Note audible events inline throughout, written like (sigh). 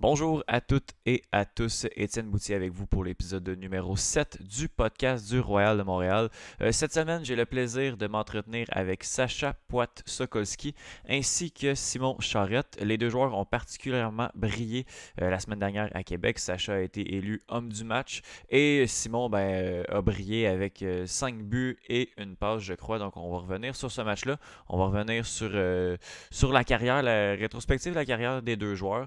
Bonjour à toutes et à tous, Étienne Boutier avec vous pour l'épisode numéro 7 du podcast du Royal de Montréal. Euh, cette semaine, j'ai le plaisir de m'entretenir avec Sacha Poit-Sokolski ainsi que Simon Charrette. Les deux joueurs ont particulièrement brillé euh, la semaine dernière à Québec. Sacha a été élu homme du match et Simon ben, euh, a brillé avec 5 buts et une passe, je crois. Donc, on va revenir sur ce match-là. On va revenir sur, sur la carrière, la rétrospective de la carrière des deux joueurs.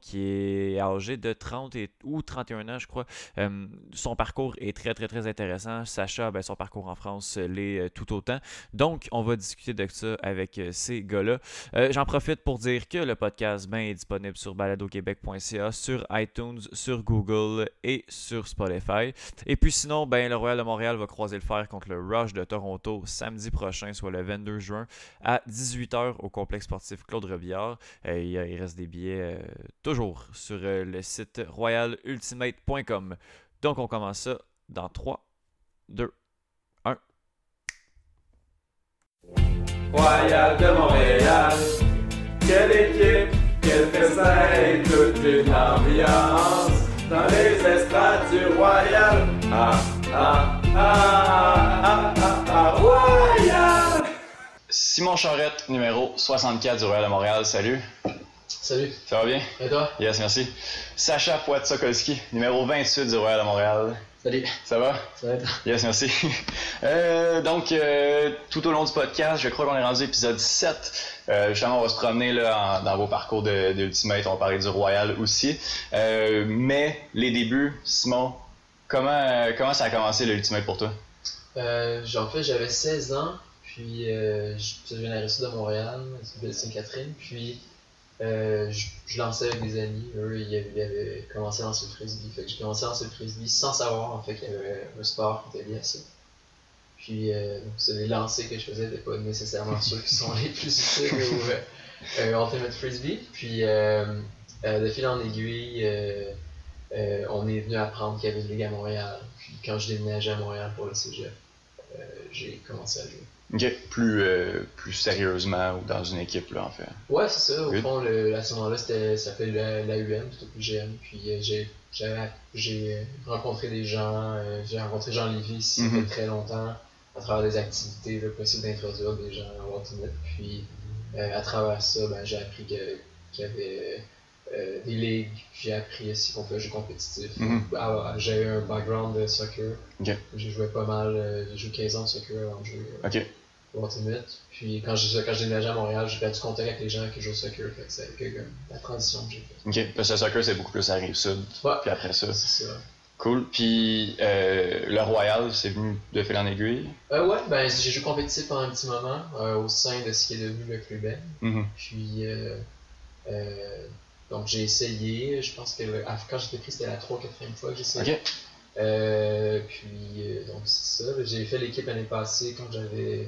Qui est âgé de 30 ou 31 ans, je crois. Euh, son parcours est très, très, très intéressant. Sacha, ben, son parcours en France l'est euh, tout autant. Donc, on va discuter de ça avec euh, ces gars-là. J'en profite pour dire que le podcast ben, est disponible sur baladoquebec.ca, sur iTunes, sur Google et sur Spotify. Et puis sinon, ben, le Royal de Montréal va croiser le fer contre le Rush de Toronto samedi prochain, soit le 22 juin, à 18h au complexe sportif Claude Robillard. il reste des billets toujours sur euh, le site royalultimate.com. Donc on commence ça dans 3, 2, 1. Royal de Montréal, quelle équipe, quel faisaient toute une ambiance dans les estrades du Royal. Ah, ah, ah, ah, ah, ah, Royal! Simon Charrette, numéro 64 du Royal de Montréal, salut. Salut. Ça va bien? Et toi? Yes, merci. Sacha Poit-Sokolski, numéro 28 du Royal de Montréal. Salut. Ça va? Ça va. Yes, merci. (laughs) Euh, donc, euh, tout au long du podcast, je crois qu'on est rendu à épisode 7. Euh, justement, on va se promener là, dans vos parcours d'Ultimate. On va parler du Royal aussi. mais les débuts, Simon, comment, comment ça a commencé l'Ultimate pour toi? en fait, j'avais 16 ans. Puis, je viens de Montréal, de Sainte-Catherine. Puis, euh, je, lançais avec des amis. Eux, ils avaient, commencé à lancer le frisbee. Fait j'ai commencé à lancer le frisbee sans savoir en fait qu'il y avait un sport qui était lié à ça. Puis euh, les lancers que je faisais n'étaient pas nécessairement ceux qui sont les plus utiles au euh, Ultimate Frisbee. Puis euh, de fil en aiguille, on est venu apprendre qu'il y avait une ligue à Montréal. Puis quand je déménageais à Montréal pour le cégep, j'ai commencé à jouer. Plus, euh, plus sérieusement ou dans une équipe, là, en fait. Ouais, c'est ça. Au fond, le, à ce moment-là, ça s'appelait la, UM, plutôt plus GM. Puis euh, j'ai, j'ai rencontré des gens, euh, j'ai rencontré Jean Lévy ici mm -hmm. très longtemps, à travers des activités, là, possible d'introduire des gens à Ultimate. Puis à travers ça, ben, j'ai appris qu'il y avait euh, des ligues, j'ai appris aussi qu'on fait jouer compétitif. Mm J'ai eu un background de soccer. J'ai joué pas mal, euh, j'ai joué 15 ans de soccer avant de jouer okay. Ultimate. Puis quand j'ai quand déménagé à Montréal, j'ai perdu contact avec les gens qui jouent au soccer. c'est la transition que j'ai faite. Ok, parce que le soccer c'est beaucoup plus à Rive-Sud. Ouais. Puis après ça. C'est ça. Cool. Puis euh, le Royal, c'est venu de fil en aiguille? Euh, ouais, ben j'ai joué compétitif pendant un petit moment au sein de ce qui est devenu le club mm Puis donc j'ai essayé, je pense que quand j'étais pris, c'était la 3 4 fois que j'ai essayé. Euh, puis euh, donc c'est ça, j'ai fait l'équipe l'année passée quand j'avais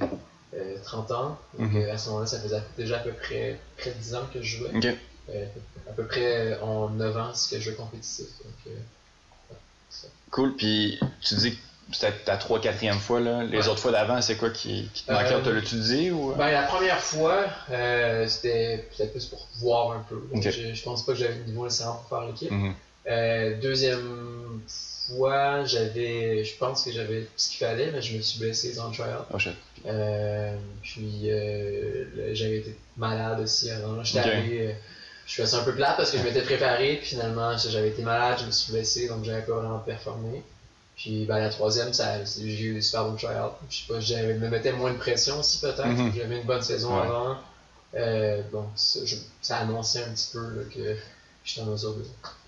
30 euh, ans. Donc mhm. à ce moment-là, ça faisait déjà à peu près près de 10 ans que je jouais. à peu près en 9 ans que je jouais compétitif. Donc, cool, puis tu dis que c'était ta 3 4 fois. Là. Les autres fois d'avant, c'est quoi qui, qui te manquait? Euh, tu l'as Ou... Ben, la première fois, euh, c'était peut-être plus pour voir un peu. Je, je pense pas que j'avais le niveau nécessaire pour faire l'équipe. Euh, deuxième fois, j'avais, je pense que j'avais ce qu'il fallait, mais je me suis blessé dans le trial. Oh, euh, puis euh, j'avais été malade aussi avant. J'étais arrivé, je suis un peu plate parce que je m'étais préparé, puis finalement j'avais été malade, je me suis blessé, donc j'avais pas vraiment performé. Puis ben, la troisième, j'ai eu des super bons tryouts. Je sais pas, je me mettais moins de pression aussi peut-être. Mm-hmm. J'avais une bonne saison avant. Euh, bon, ça, ça, annonçait un petit peu là, que j'étais.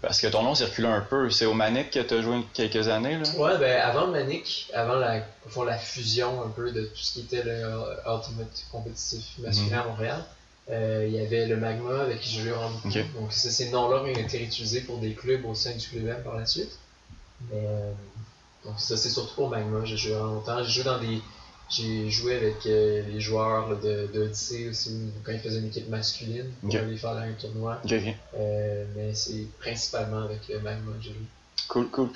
Parce que ton nom circulait un peu. C'est au Manic que tu as joué quelques années. Là? Ouais, ben avant le Manic, avant la, fond, la fusion un peu de tout ce qui était le Ultimate compétitif masculin à Montréal. Euh, il y avait le Magma avec qui je jouais en okay. Donc ces noms-là ont été utilisés pour des clubs au sein du club M par la suite. Mais, euh, donc ça c'est surtout pour Magma, j'ai joué longtemps. J'ai joué dans des. J'ai joué avec euh, les joueurs de, de aussi quand ils faisaient une équipe masculine pour aller faire un tournoi. Euh, mais c'est principalement avec euh, Magma que j'ai joué. Cool, cool.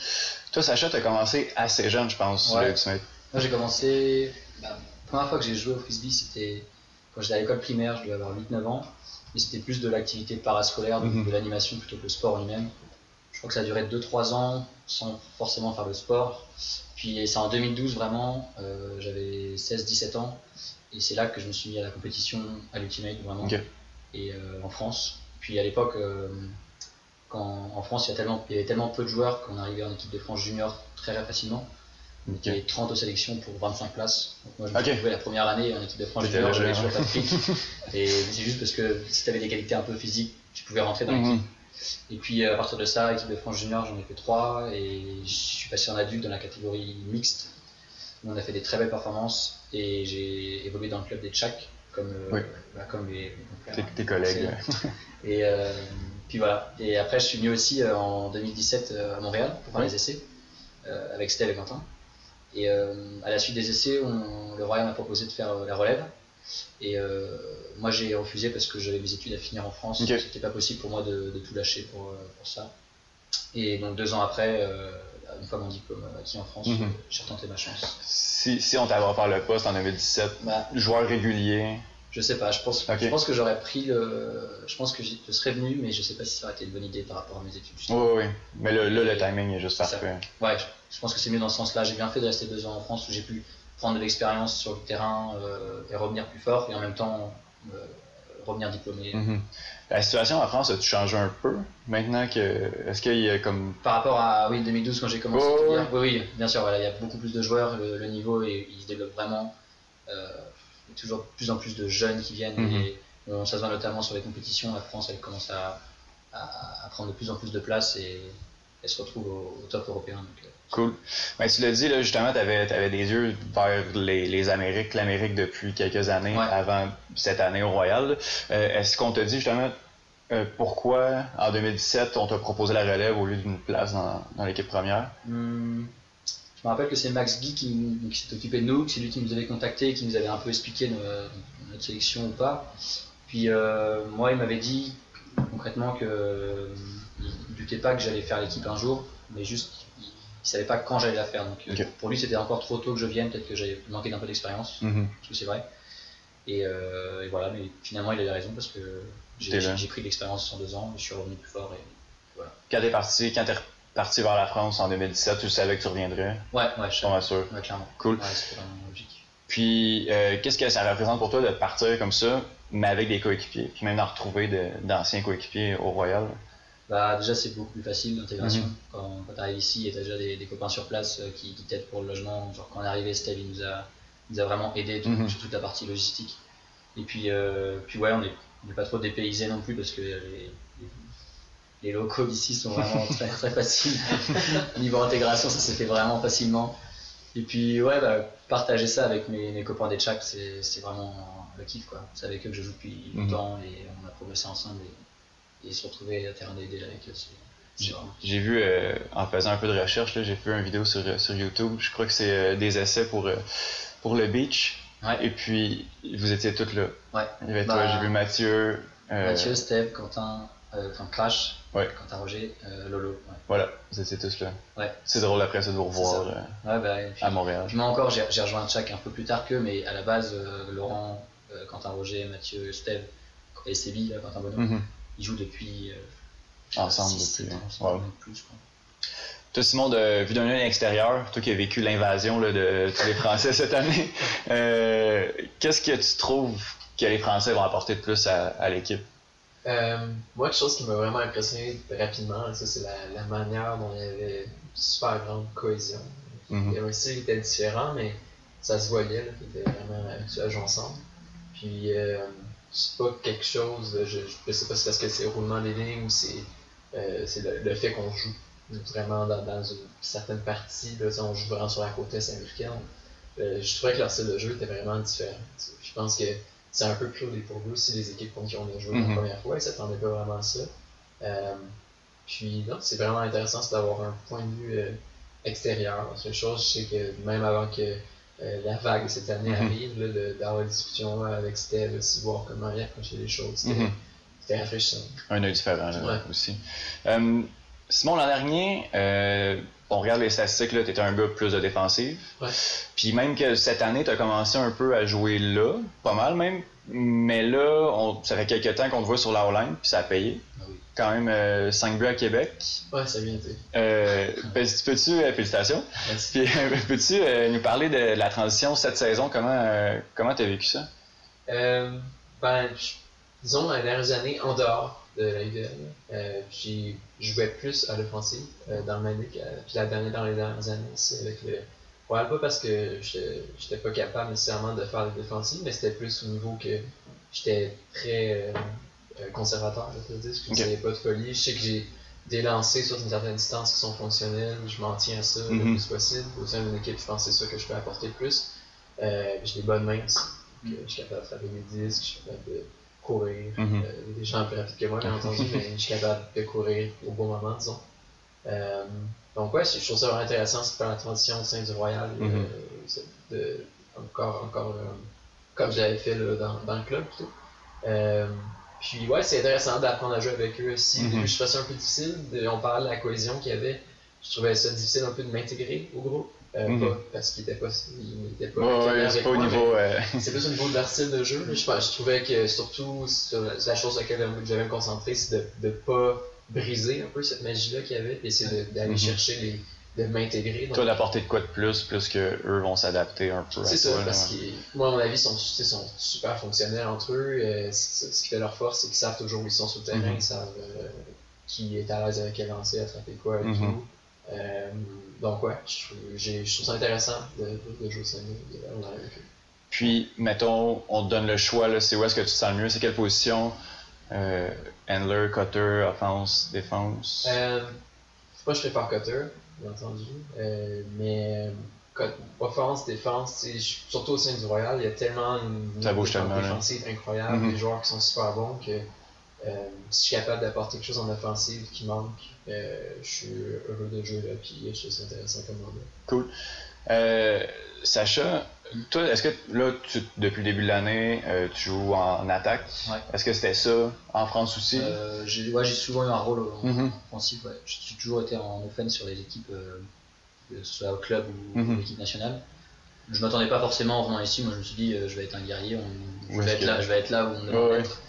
Toi, Sacha, tu as commencé assez jeune, je pense. Ouais. Moi, j'ai commencé. Bah, la première fois que j'ai joué au frisbee, c'était quand j'étais à l'école primaire, je devais avoir 8-9 ans, mais c'était plus de l'activité parascolaire, de, Mhm. de l'animation plutôt que le sport lui-même. Je crois que ça a duré 2-3 ans sans forcément faire le sport. Puis c'est en 2012 vraiment, euh, j'avais 16-17 ans, et c'est là que je me suis mis à la compétition à l'Ultimate vraiment, et euh, en France. Puis à l'époque, euh, quand en France il y, a tellement, il y avait tellement peu de joueurs qu'on arrivait en équipe de France junior très facilement. Ok. Il y avait 30 aux sélections pour 25 places. Donc moi je me suis retrouvé la première année en équipe de France junior, léger, j'avais toujours ouais. pas de fric. Et c'est juste parce que si tu avais des qualités un peu physiques, tu pouvais rentrer dans l'équipe. Mhm. Et puis à partir de ça, équipe de France junior, j'en ai fait 3 et je suis passé en adulte dans la catégorie mixte. où On a fait des très belles performances et j'ai évolué dans le club des Tchak comme, euh, Oui. bah, comme les, mes Tes, collègues. (laughs) Et euh, puis voilà. Et après, je suis venu aussi euh, en 2017 euh, à Montréal pour faire Oui. les essais euh, avec Steve et Quentin. Et euh, à la suite des essais, on- le Royal m'a proposé de faire la relève. Et euh, moi, j'ai refusé parce que j'avais mes études à finir en France. Ok. C'était pas possible pour moi de, de tout lâcher pour, euh, pour ça. Et donc deux ans après, euh, une fois mon diplôme acquis en France, Mhm. j'ai retenté ma chance. Si, si on t'avait offert le poste en 2017, Bah, joueur régulier, je sais pas, je pense, je pense que j'aurais pris le. Je pense que je serais venu, mais je sais pas si ça aurait été une bonne idée par rapport à mes études. oui, oui, oui. Mais là, là, le timing est juste ça. parfait. Ouais, je- je pense que c'est mieux dans ce sens-là. J'ai bien fait de rester deux ans en France où j'ai pu prendre de l'expérience sur le terrain euh, et revenir plus fort et en même temps euh, revenir diplômé. Mhm. La situation en France a-tu changé un peu maintenant que. Est-ce qu'il y a comme. Par rapport à oui, 2012 quand j'ai commencé, ouais, dire oui, oui, bien sûr, voilà, il y a beaucoup plus de joueurs, le, le niveau et, il se développe vraiment. Euh, il y a toujours plus en plus de jeunes qui viennent Mhm. et on, ça se voit notamment sur les compétitions. La France, elle commence à, à- à prendre de plus en plus de place et elle se retrouve au, au top européen. donc, euh, Cool. Ben, tu l'as dit, là, justement, tu avais, des yeux vers les, les Amériques, l'Amérique depuis quelques années, Ouais. avant cette année au Royal. Euh, Est-ce qu'on t'a dit justement euh, pourquoi en 2017 on t'a proposé la relève au lieu d'une place dans, dans l'équipe première? Hum, je me rappelle que c'est Max Guy qui, qui s'est occupé de nous, c'est lui qui nous avait contacté, qui nous avait un peu expliqué no- notre sélection ou pas. Puis euh, moi, il m'avait dit concrètement que ne doutait pas que j'allais faire l'équipe un jour, mais juste il, savait pas quand j'allais la faire. Donc euh, pour lui, c'était encore trop tôt que je vienne, peut-être que j'avais manqué d'un peu d'expérience, Mhm. parce que c'est vrai. Et, euh, et voilà, mais finalement, il avait raison parce que j'ai pris de l'expérience en deux ans, je suis revenu plus fort. Et... Quand t'es parti, quand t'es reparti vers la France en 2017, tu savais que tu reviendrais, Ouais, ouais, je mal sûr. ouais, clairement. Cool. Ouais, c'était vraiment logique. Puis, euh, qu'est-ce que ça représente pour toi de partir comme ça, mais avec des coéquipiers, puis même d'en retrouver d'anciens coéquipiers au Royal? Bah, déjà, c'est beaucoup plus facile l'intégration. Mhm. Quand, quand tu arrives ici et tu as déjà des, des copains sur place euh, qui, qui t'aident pour le logement. Genre, quand on est arrivé, Steve, il nous a, il nous a vraiment aidé tout- Mhm. sur toute la partie logistique. Et puis, euh, puis ouais, on n'est pas trop dépaysé non plus parce que les, les, les locaux d'ici sont vraiment (laughs) très, très faciles. Niveau intégration, ça s'est fait vraiment facilement. Et puis, ouais, bah, partager ça avec mes, mes copains des Tchaks, c'est vraiment le kiff. quoi. C'est avec eux que je joue depuis Mhm. longtemps et on a progressé ensemble. Et, et se retrouver à terrain d'aider avec eux. J'ai vu, euh, en faisant un peu de recherche, j'ai fait une vidéo sur, sur YouTube. Je crois que c'est euh, des essais pour, euh, pour le beach. Ouais. Et puis, vous étiez tous là. Ouais. Il y avait Bah, toi, j'ai vu Mathieu. euh, Mathieu, Steve, Quentin, euh, enfin Crash, Ouais. Quentin Roger, euh, Lolo. Ouais. Voilà, vous étiez tous là. Ouais. C'est drôle après ça de vous revoir euh, bah, puis, à Montréal. Moi encore, j'ai rejoint Tchak un peu plus tard qu'eux, mais à la base, euh, Laurent, euh, Quentin Roger, Mathieu, Steve et Sébi, là, Quentin Bonhomme. Ils jouent depuis. euh, Ensemble 6, depuis, ans, ouais. ensemble, même plus, je crois. Toi, Simon, de, vu d'un œil extérieur, toi qui as vécu l'invasion là, de tous les Français cette année, (laughs) euh, qu'est-ce que tu trouves que les Français vont apporter de plus à, à l'équipe? Euh, moi, quelque chose qui m'a vraiment impressionné rapidement, ça, c'est la, la manière dont il y avait une super grande cohésion. Et aussi, il était différent, mais ça se voyait, là, qu'ils étaient vraiment habitués à jouer ensemble. Puis, euh, c'est pas quelque chose, je, je sais pas si c'est parce que c'est le roulement des lignes ou c'est euh, c'est le, le fait qu'on joue vraiment dans, dans une certaine partie, là, on joue vraiment sur la côte est américaine. Euh, je trouvais que leur style de jeu était vraiment différent. Je pense que c'est un peu plus au pour vous aussi les équipes contre qui on a joué Mhm. la première fois, ils s'attendaient pas vraiment à ça. Euh, puis non, c'est vraiment intéressant c'est d'avoir un point de vue extérieur. C'est une chose, je sais que même avant que euh, la vague de cette année Mhm. arrive, là, de- d'avoir des discussions avec Steve, aussi voir comment il approchait les choses, c'était c'était rafraîchissant. Un œil différent là, Ouais. aussi. Euh, Simon, l'an dernier, euh, on regarde les statistiques, tu étais un gars plus de défensive. Puis même que cette année, tu as commencé un peu à jouer là, pas mal même. Mais là, on, ça fait quelques temps qu'on te voit sur la O-line, puis ça a payé. Ah oui. Quand même 5 buts à Québec. Ouais, ça a bien été. Euh, ben, peux-tu, euh, félicitations. Merci. Puis euh, peux-tu euh, nous parler de la transition cette saison? Comment euh, comment t'as vécu ça? Euh, ben, disons, les dernières années, en dehors de la UDL, euh, j'ai jouais plus à l'offensive euh, dans le Manic. euh, puis la dernière, dans les dernières années, c'est avec le. Ouais, pas parce que j'étais pas capable nécessairement de faire les défensives, mais c'était plus au niveau que j'étais très euh, euh, conservateur, je veux dire. Je Ok. faisais pas de folie. Je sais que j'ai des lancers sur une certaine distance qui sont fonctionnels. Je m'en tiens à ça le Mhm. plus possible. Au sein d'une équipe, je pense que c'est ça que je peux apporter le plus. Euh, j'ai des bonnes mains aussi. Euh, je suis capable de frapper des disques, je suis capable de courir. Mhm. Euh, il y a des gens plus rapides que moi, bien (laughs) entendu, mais je suis capable de courir au bon moment, disons. Euh, donc, ouais, je trouve ça vraiment intéressant faire la transition au sein du Royal. euh, Mhm. c'est de, encore, encore euh, comme j'avais fait là, dans, dans le club plutôt. Euh, puis, ouais, c'est intéressant d'apprendre à jouer avec eux aussi. Au Mhm. début, je trouvais ça un peu difficile. on parlait de la cohésion qu'il y avait. Je trouvais ça difficile un peu de m'intégrer au groupe. Euh, Mhm. pas parce qu'il était pas, il était pas calé ouais, c'est pas au niveau. euh, (laughs) c'est plus au niveau de leur style de jeu. Je, pense- je trouvais que surtout sur la, chose sur laquelle je devais me concentrer, c'est de ne pas briser un peu cette magie-là qu'il y avait, c'est de- d'aller Mhm. chercher les. de m'intégrer. Toi, d'apporter de quoi de plus, plus que eux vont s'adapter un peu à C'est ça, parce que moi, à mon avis, ils sont, sont super fonctionnels entre eux. Euh, ce qui fait leur force, c'est qu'ils savent toujours où ils sont sur le terrain, Mhm. ils savent euh, qui est à l'aise avec quel lancer, attraper quoi et Mhm. tout. Euh, donc, ouais, je, trouve- j'ai- je trouve ça intéressant de, de jouer au sein de de- on a avec eux. Puis, mettons, on te donne le choix, c'est où est-ce que tu te sens le mieux, c'est quelle position Handler, cutter, offense, défense? Euh, moi, je préfère cutter, bien entendu. Euh, mais euh, offense, défense, surtout au sein du Royal, il y a tellement une défensive incroyable, Mhm. des joueurs qui sont super bons que euh, si je suis capable d'apporter quelque chose en offensive qui manque, euh, je suis heureux de jouer là, puis je trouve ça intéressant comme mandat. Euh, Sacha, toi, est-ce que là, tu- depuis le début de l'année, euh, tu joues en attaque? Ouais. Est-ce que c'était ça en France aussi? Euh, j'ai ouais, j'ai souvent eu un rôle en, Mhm. en offensif. Ouais. J'ai toujours été en offense sur les équipes, euh, que ce soit au club ou Mhm. l'équipe nationale. Je m'attendais pas forcément en venant ici. Moi, je me suis dit, euh, je vais être un guerrier. on- je, Ouais, vais être là, que- je vais être là où on Ouais, ouais. d'être.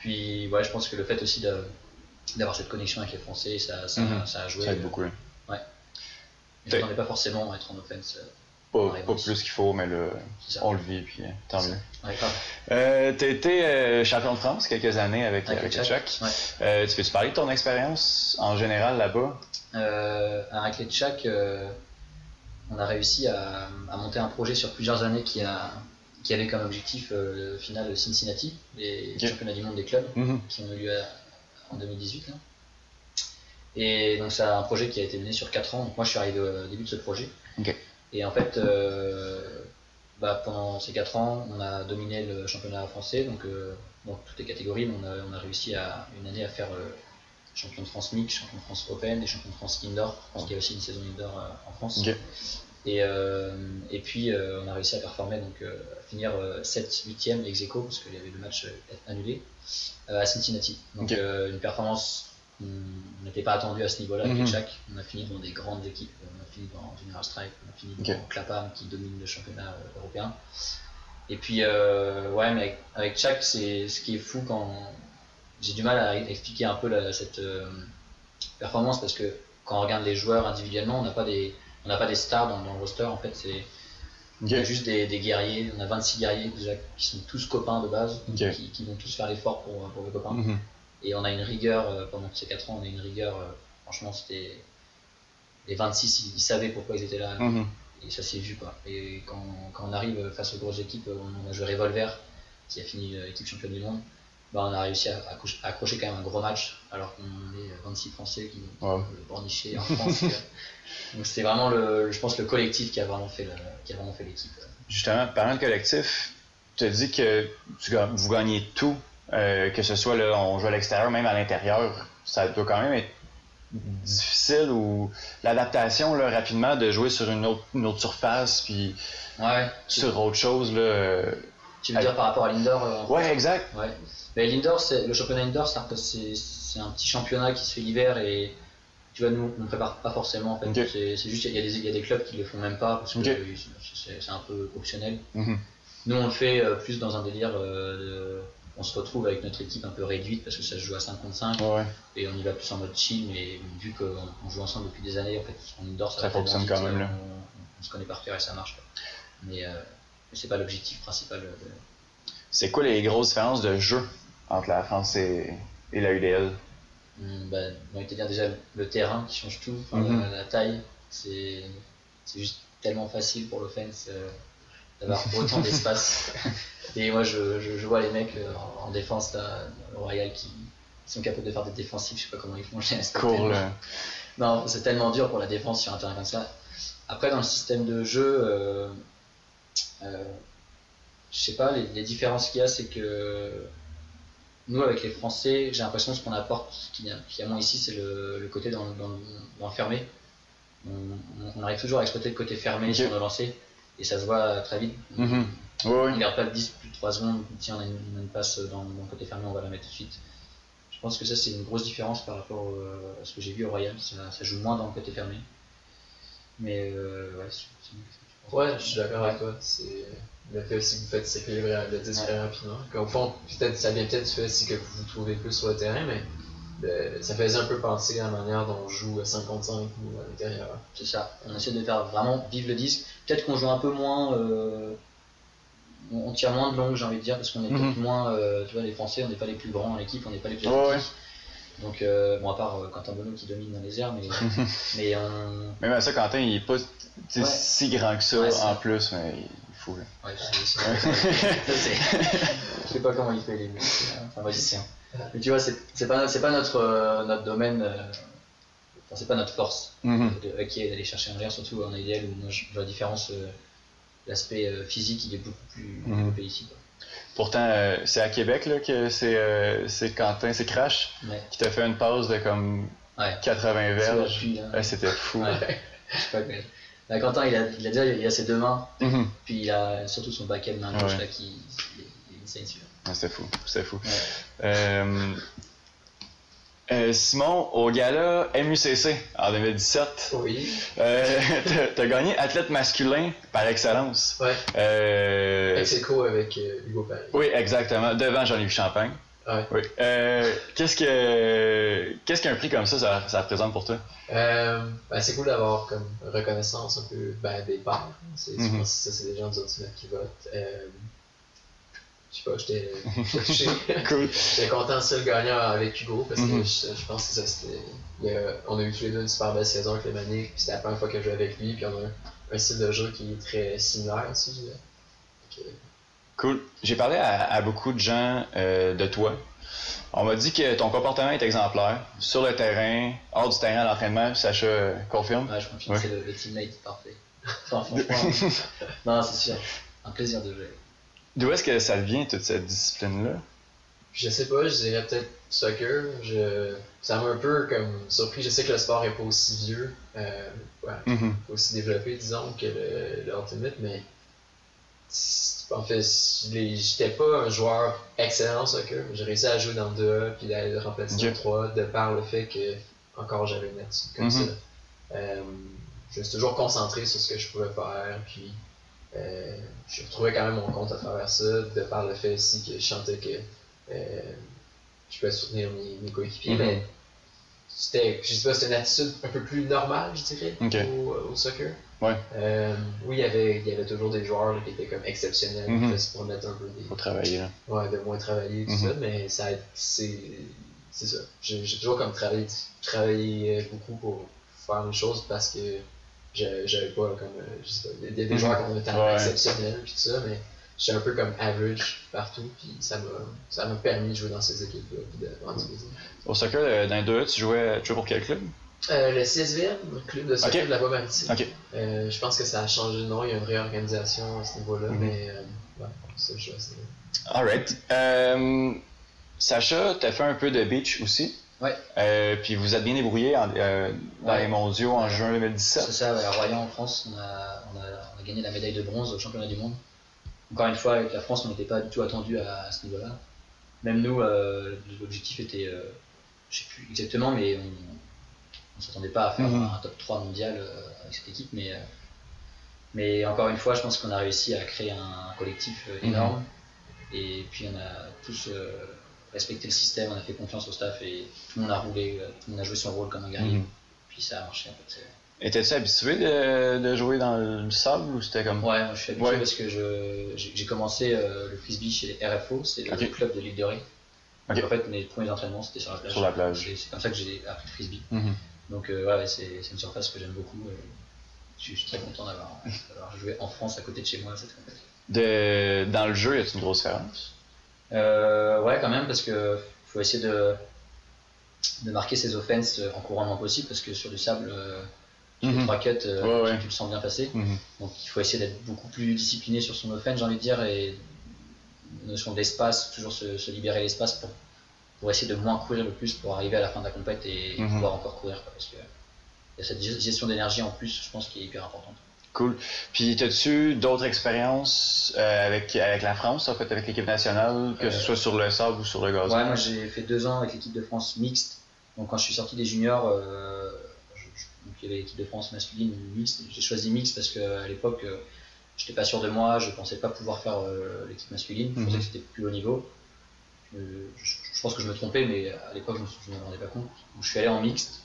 Puis, ouais, je pense que le fait aussi de- d'avoir cette connexion avec les Français, ça, ça, Mhm. ça a joué. Ça aide beaucoup. là. Je m'attendais pas forcément à être en offense. Pas, pas plus qu'il faut, mais ça. on le vit, puis euh, tant mieux. Ouais. Euh, tu as été euh, champion de France quelques années avec, Avec le le. Ouais. Euh, tu peux-tu parler de ton expérience en général là-bas? Euh, on a réussi à, à monter un projet sur plusieurs années qui, a, qui avait comme objectif le final de Cincinnati, les championnats du monde des clubs Mhm. qui ont eu lieu à- en 2018. là. Et donc c'est un projet qui a été mené sur 4 ans. Donc moi je suis arrivé au début de ce projet. Et en fait, euh, bah, pendant ces 4 ans, on a dominé le championnat français, donc euh, toutes les catégories, mais on a, on a réussi à une année à faire euh, champion de France mix, champion de France open et champion de France indoor, parce qu'il y a aussi une saison indoor en France. Et, euh, et puis euh, on a réussi à performer, donc euh, à finir 7 8e ex aequo, parce qu'il y avait le match annulé, à Cincinnati. Donc une performance on n'était pas attendu à ce niveau-là avec Mhm. les Tchèques. On a fini dans des grandes équipes. On a fini dans General Strike, on a fini Ok. dans Clapham qui domine le championnat euh, européen. Et puis, euh, ouais, mais avec, avec Tchèques, c'est ce qui est fou quand j'ai du mal à expliquer un peu la- cette euh, performance parce que quand on regarde les joueurs individuellement, on n'a pas des on n'a pas des stars dans, dans le roster. En fait, c'est juste des, des guerriers. On a 26 guerriers déjà qui sont tous copains de base, qui vont tous faire l'effort pour, pour les copains. Mhm. Et on a une rigueur, euh, pendant ces 4 ans, on a une rigueur, euh, franchement, c'était. Les 26, ils, savaient pourquoi ils étaient là, Mhm. et ça s'est vu quoi. Et quand, quand on arrive face aux grosses équipes, on a joué Revolver, qui a fini euh, équipe championne du monde, bah, on a réussi à, accrocher- quand même un gros match, alors qu'on est 26 Français qui vont Ouais. le bornicher en France. (laughs) Donc c'est vraiment, le, je pense, le collectif qui a vraiment fait le- qui a vraiment fait l'équipe. Justement, parlant de collectif, tu as dit que tu vous gagnez tout, euh, que ce soit là, on joue à l'extérieur, même à l'intérieur. Ça doit quand même être difficile ou l'adaptation là, rapidement de jouer sur une autre, une autre surface puis Ouais, sur autre chose. Là, tu veux dire par rapport à l'Indoor euh, Ouais, exact. Ouais. Mais l'indoor, c'est le championnat indoor, c'est c'est- un petit championnat qui se fait l'hiver et tu vois, nous, on ne prépare pas forcément. En fait. C'est c'est juste, il y, a des- y a des clubs qui le font même pas parce que c'est c'est un peu optionnel. Mhm. Nous, on le fait euh, plus dans un délire. euh, de- on se retrouve avec notre équipe un peu réduite parce que ça se joue à 5 contre 5 Ouais, et on y va plus en mode chill. Mais vu qu'on on joue ensemble depuis des années, en fait, on indoor, ça, Ça fonctionne quand même, là. On, on se connaît par cœur et ça marche. quoi. Mais, euh, mais c'est pas l'objectif principal. de- C'est quoi les grosses différences de jeu entre la France et, et la UDL Hum, bah, on dire déjà le terrain qui change tout, enfin, Mhm. la, la taille, c'est c'est juste tellement facile pour l'offense euh, d'avoir autant d'espace. (laughs) Et moi je, je, je vois les mecs euh, en défense là, au Royal qui sont capables de faire des défensifs, je sais pas comment ils font. j'ai là. Non, c'est tellement dur pour la défense sur un terrain comme ça. Après, dans le système de jeu, euh, euh, je sais pas, les, les différences qu'il y a, c'est que nous, avec les Français, j'ai l'impression que ce qu'on apporte, qu'il y a, qu'il y a moins ici, c'est le, le côté dans, dans, dans le fermé. On, arrive toujours à exploiter le côté fermé Ok. sur nos lancers, et ça se voit très vite. Ouais, On ouais. ne garde pas le 10 plus de 3 secondes, tiens, on a une, on a une passe dans, dans le côté fermé, on va la mettre tout de suite. Je pense que ça, c'est une grosse différence par rapport euh, à ce que j'ai vu au Royal, ça, ça joue moins dans le côté fermé. Mais euh, ouais, c'est. Ouais, je suis d'accord avec toi. C'est le fait aussi que vous faites s'équilibrer le 10 Ouais. très rapidement. Qu'au fond, peut-être ça vient peut-être du fait aussi que vous vous trouvez plus sur le terrain, mais le- ça faisait un peu penser à la manière dont on joue à 5 contre 5 ou à l'intérieur. C'est ça, on essaie de faire vraiment vivre le disque. Peut-être qu'on joue un peu moins. euh, on tire moins de longue, j'ai envie de dire, parce qu'on est Mhm. peut-être moins. euh, tu vois, les Français, on n'est pas les plus grands en équipe, on n'est pas les plus Ouais, athlétiques. Donc, euh, bon, à part euh, Quentin Bonneau qui domine dans les airs, mais, (laughs) mais on. Même à ça, Quentin, il est pas Ouais. si grand que ça Ouais, en plus, mais il faut. là. Ouais, (laughs) (laughs) Je sais pas comment il fait les muscles, c'est un magicien. Mais tu vois, c'est c'est pas, c'est pas notre, euh, notre domaine, euh, enfin, c'est pas notre force Mhm. de hockey d'aller chercher un l'air, surtout en IDL où moi je vois la différence, euh, l'aspect euh, physique il est beaucoup plus Mhm. développé ici. Quoi. Pourtant, euh, c'est à Québec là, que c'est euh, Quentin, c'est Crash, Ouais, qui t'a fait une passe de comme ouais. 80 C'est verges. hein. Ouais, C'était fou. Ouais. (laughs) Je sais pas, mais- Là, Quentin, il a, il a déjà il a ses deux mains, Mhm. puis il a surtout son back-end main gauche Ouais. là qui est, insane. Ah, C'était fou. C'était fou. Ouais. Euh, euh, Simon, au gala MUCC en 2017, Oui. euh, (laughs) t'as- t'as gagné athlète masculin par excellence. Ouais. Euh, Ex avec Hugo Paris. oui, exactement. Devant Jean-Yves Champagne. Ouais. Oui. Qu'est-ce que qu'est-ce qu'un prix comme ça, ça, ça représente pour toi? Ben, c'est cool d'avoir comme reconnaissance un peu ben, des pairs. C'est, pense que ça, c'est des gens du qui votent. Je sais pas, j'étais content de le gagnant avec Hugo parce que Mhm. je, je pense que ça c'était. on a eu tous les deux une super belle saison avec les Maniques, puis c'était la première fois que je jouais avec lui, puis on a un, un style de jeu qui est très similaire aussi. que- Cool. J'ai parlé à, à beaucoup de gens euh, de toi. On m'a dit que ton comportement est exemplaire sur le terrain, hors du terrain à l'entraînement. Sacha euh, confirme. Ouais, je confirme, Ouais. c'est le, le teammate parfait. (laughs) (laughs) Non, c'est sûr, un plaisir de jouer. D'où est-ce que ça vient toute cette discipline-là? Je sais pas, je dirais peut-être soccer. Je... Ça m'a un peu comme surpris. Je sais que le sport est pas aussi vieux, euh, ouais, Mhm. pas aussi développé, disons, que le, le Ultimate, mais en fait, j'étais pas un joueur excellent au soccer. J'ai réussi à jouer dans le 2A puis à remplacer dans le Ok. 3 de par le fait que encore j'avais une attitude comme Mhm. ça. Euh, je me suis toujours concentré sur ce que je pouvais faire, puis euh, je retrouvais quand même mon compte à travers ça, de par le fait aussi que je sentais que euh, je pouvais soutenir mes, mes coéquipiers, Mhm. mais c'était, je sais pas, c'était une attitude un peu plus normale, je dirais, au, au soccer. Ouais. Euh, oui, il y avait, il y avait toujours des joueurs là, qui étaient comme exceptionnels, qui faisaient se promettre un peu des, travailler, là. ouais, de moins travailler, tout Mhm. ça, mais ça, c'est, c'est ça. J'ai, toujours comme travaillé, travaillé beaucoup pour faire les choses parce que j'avais pas comme, euh, je sais pas, il y a des joueurs qui ont un talent Ouais. exceptionnel, puis tout ça, mais j'étais un peu comme average partout, puis ça m'a, ça m'a permis de jouer dans ces équipes-là, puis de équipes. Au soccer, euh, dans les deux, tu jouais, tu jouais pour quel club? Euh, le CSVM, le club de soccer de la. Euh, je pense que ça a changé de nom, il y a une réorganisation à ce niveau-là, Mhm. mais ouais, ça, je sais. Alright. Sacha, t'as fait un peu de beach aussi? Ouais. Euh, puis vous êtes bien débrouillé en- euh, dans Ouais. les mondiaux en juin C'est 2017. ça, ouais, à Royan en France, on a, on, a, on a gagné la médaille de bronze au championnat du monde. Encore une fois, avec la France, on n'était pas du tout attendu à, à ce niveau-là. Même nous, euh, l'objectif était, euh, je sais plus exactement, mais on s'attendait pas à faire Mhm. un top 3 mondial avec cette équipe, mais, mais encore une fois, je pense qu'on a réussi à créer un collectif Mhm. énorme. Et puis on a tous respecté le système, on a fait confiance au staff et tout le monde a roulé, euh, tout le monde a joué son rôle comme un guerrier. Mhm. Puis ça a marché en fait. Étais-tu habitué de, de jouer dans le sable ou c'était comme. Ouais, moi, je suis habitué Ouais. parce que j'ai commencé euh, le frisbee chez RFO, c'est le Ok. club de l'île de Ré. En fait, mes premiers entraînements c'était sur la plage. Sur la plage. C'est comme ça que j'ai appris le frisbee. Mhm. Donc euh, ouais, c'est une surface que j'aime beaucoup. et je suis- très content d'avoir d'avoir joué en France à côté de chez moi cette compétition. De, dans le jeu, y a-t-il une grosse différence? Euh, ouais, quand même, parce que faut essayer de, de marquer ses offenses en courant le moins possible, parce que sur du sable, euh, sur les Mhm. trois cuts, euh, Ouais, ouais. tu, tu le sens bien passer. Mhm. Donc il faut essayer d'être beaucoup plus discipliné sur son offense, j'ai envie de dire, et notion d'espace, toujours se, se libérer l'espace pour, pour essayer de moins courir le plus pour arriver à la fin de la compète et Mhm. pouvoir encore courir. quoi, parce que il y a cette gestion d'énergie en plus, je pense, qui est hyper importante. Cool. Puis, as-tu d'autres expériences euh, avec, avec la France, en fait, avec l'équipe nationale, que ce Euh, soit sur le sable ou sur le gazon Ouais, moi j'ai fait deux ans avec l'équipe de France mixte. Donc quand je suis sorti des juniors, euh, je- je- donc, il y avait l'équipe de France masculine mixte. J'ai choisi mixte parce qu'à l'époque, euh, j'étais pas sûr de moi, je pensais pas pouvoir faire euh, l'équipe masculine. Je Mhm. pensais que c'était plus haut niveau. Je, je- je pense que je me trompais, mais à l'époque, je me je ne me rendais pas compte. Donc je suis allé en mixte.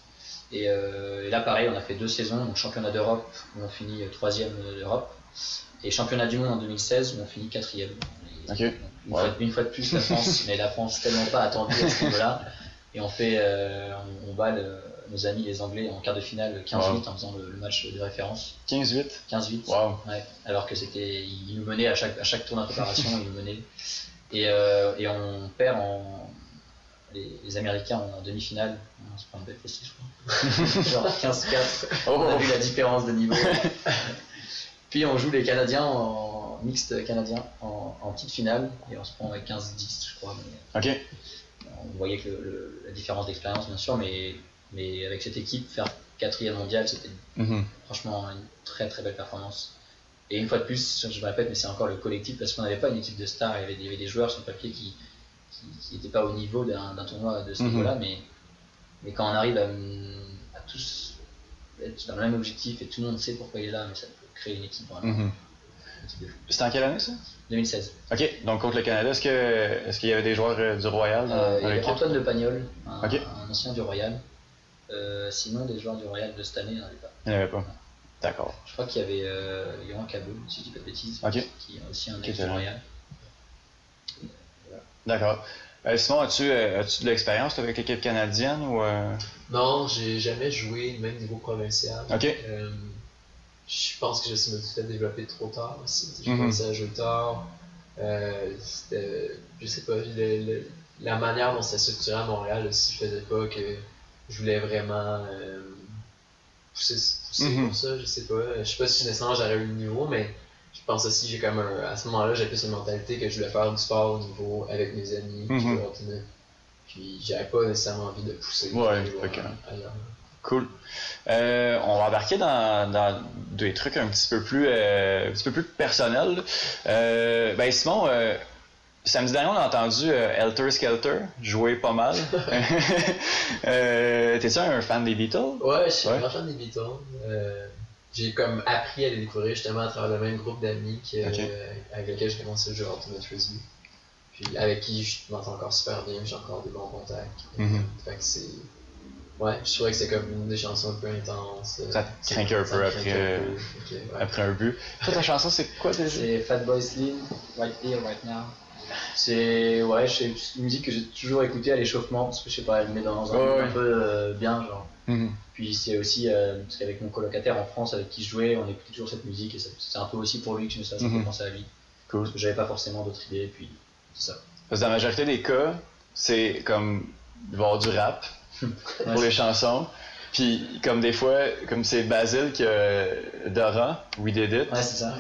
Et, euh, et là, pareil, on a fait deux saisons. Donc championnat d'Europe, où on finit troisième d'Europe. Et championnat du monde en 2016, où on finit quatrième. Et- Ok. donc, une, Ouais. fois, une fois de plus, la (laughs) France, mais la France tellement pas attendue à ce niveau-là. Et on fait, euh, on, on bat le- nos amis les Anglais en quart de finale 15-8 en faisant le, le match de référence. 15-8 15-8. Wow. Ouais, alors que c'était, ils nous menaient à chaque, à chaque tour d'impréparation, ils nous menaient. Et, euh, et on perd en, les, les Américains en demi-finale. On se prend une belle fessée, je crois. (laughs) Genre 15-4. Oh, On a vu la différence de niveau. (laughs) Puis on joue les Canadiens en mixte canadien en, en petite finale et on se prend avec 15-10, je crois. mais- ok. on voyait que le- le- la différence d'expérience, bien sûr, mais, mais avec cette équipe, faire quatrième mondial, c'était Mhm. franchement une très très belle performance. Et une fois de plus, je me répète, mais c'est encore le collectif parce qu'on n'avait pas une équipe de stars, il y avait des, il y avait des joueurs sur le papier qui n'étaient pas au niveau d'un tournoi de ce Mhm. niveau-là, mais, mais quand on arrive à, à tous être dans le même objectif et tout le monde sait pourquoi il est là, mais ça peut créer une équipe. Mhm. C'était en quelle année ça? 2016. Ok, donc contre le Canada, est-ce que est-ce qu'il y avait des joueurs euh, du Royal dans, Euh, il y avait Antoine de Pagnol, un, ancien du Royal. Euh, sinon, des joueurs du Royal de cette année, il n'y en avait pas. Il n'y en avait pas. D'accord. Je crois qu'il y avait Yohan Cabot, si je dis pas de bêtises, qui est aussi un Qui ex du. Royal. D'accord. Euh, Simon, as-tu euh, as-tu de l'expérience avec l'équipe canadienne ou euh, Non, j'ai jamais joué même niveau provincial. Ok. Euh, je pense que je me suis fait développer trop tard aussi. J'ai Mhm. commencé à jouer tard. C'était- je sais pas, le- le- la manière dont c'était structuré à Montréal aussi faisait pas que je voulais vraiment pousser, pousser Mhm. pour ça. Je sais pas. Je sais pas si nécessairement j'aurais eu le niveau, mais je pense aussi j'ai comme un, à ce moment-là j'avais plus une mentalité que je voulais faire du sport au niveau avec mes amis. puis je continuais. Puis j'avais pas nécessairement envie de pousser. Ouais, ailleurs. Cool. Euh, on va embarquer dans, dans des trucs un petit peu plus, euh, un petit peu plus personnels. Euh, ben Simon, euh, samedi dernier, on a entendu Helter Skelter jouer pas mal. (laughs) T'es-tu un fan des Beatles? Ouais, je suis Ouais. un grand fan des Beatles. Euh, j'ai comme appris à les découvrir justement à travers le même groupe d'amis que- Ok. avec lesquels j'ai commencé le jeu Ultimate Frisbee. Puis avec qui je m'entends encore super bien, j'ai encore des bons contacts. Fait que c'est. Ouais, je trouvais que c'était comme une des chansons un peu intenses. euh, Ça te c'est- un ça peu après, craquait un euh, peu. Ok, ouais. Après un but. Toi, ta chanson, c'est quoi déjà? C'est Fatboy Slim, Right Here, Right Now. C'est ouais, c'est une musique que j'ai toujours écoutée à l'échauffement parce que je sais pas, elle me met dans un mood ouais. un peu euh, bien genre. Mhm. Puis c'est aussi euh, parce qu'avec mon colocataire en France avec qui je jouais, on écoutait toujours cette musique et c'est un peu aussi pour lui que je me suis ça Mhm. fait penser à lui. Cool. Parce que j'avais pas forcément d'autres idées puis c'est ça. Parce que dans la majorité des cas, c'est comme il va y avoir du rap (laughs) pour les chansons. Puis comme des fois, comme c'est Basile qui a Dora, We Did It. Ouais, c'est ça.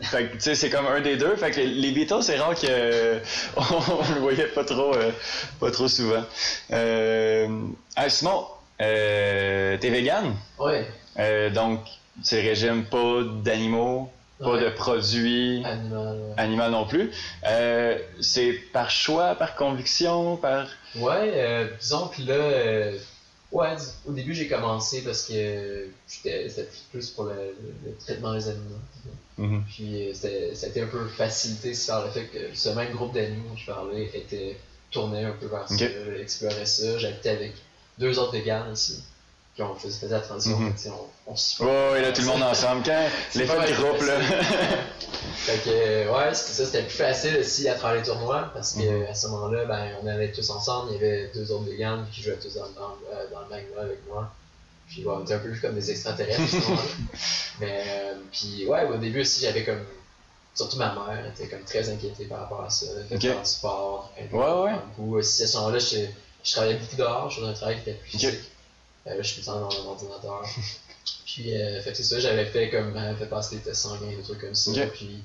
Fait que tu sais, c'est comme un des deux. Fait que les Beatles, c'est rare que (laughs) on le voyait pas trop, euh, pas trop souvent. Euh... Ah, Simon, euh, t'es vegan, Ouais. Euh, donc c'est régime pas d'animaux, pas Ouais. de produits Animal. ouais. animaux non plus. Euh, c'est par choix, par conviction, par. Ouais, euh, disons que là, euh, Ouais, au début j'ai commencé parce que j'étais- c'était plus pour le, traitement des animaux. Mhm. Puis c'était- ça a été un peu facilité par le fait que ce même groupe d'amis dont je parlais était tourné un peu vers ça, Ok. explorait ça. J'habitais avec deux autres véganes aussi. Puis on faisait, la transition. Tu sais, on, on se Ouais, ouais, là, tout le monde ensemble. Quand l'effet de groupe, là. (laughs) Fait que, euh, ouais, c'était ça, c'était plus facile aussi à travers les tournois parce que Mhm. à ce moment-là, ben, on allait tous ensemble. Il y avait deux autres vegans qui jouaient tous dans, dans, euh, dans le magma avec moi. Puis, ouais, on était un peu comme des extraterrestres. (laughs) Mais, euh, puis, ouais, au début aussi, j'avais comme. Surtout ma mère était comme très inquiétée par rapport à ça. Elle fait Ok. faire du sport. elle Ouais, ouais. beaucoup. Aussi, à ce moment-là, je, travaillais beaucoup dehors, je faisais un travail qui était plus. Euh, là, je suis dans mon ordinateur. (laughs) Puis, euh, fait que c'est ça, j'avais fait comme, euh, fait passer des tests sanguins, des trucs comme ça. Puis,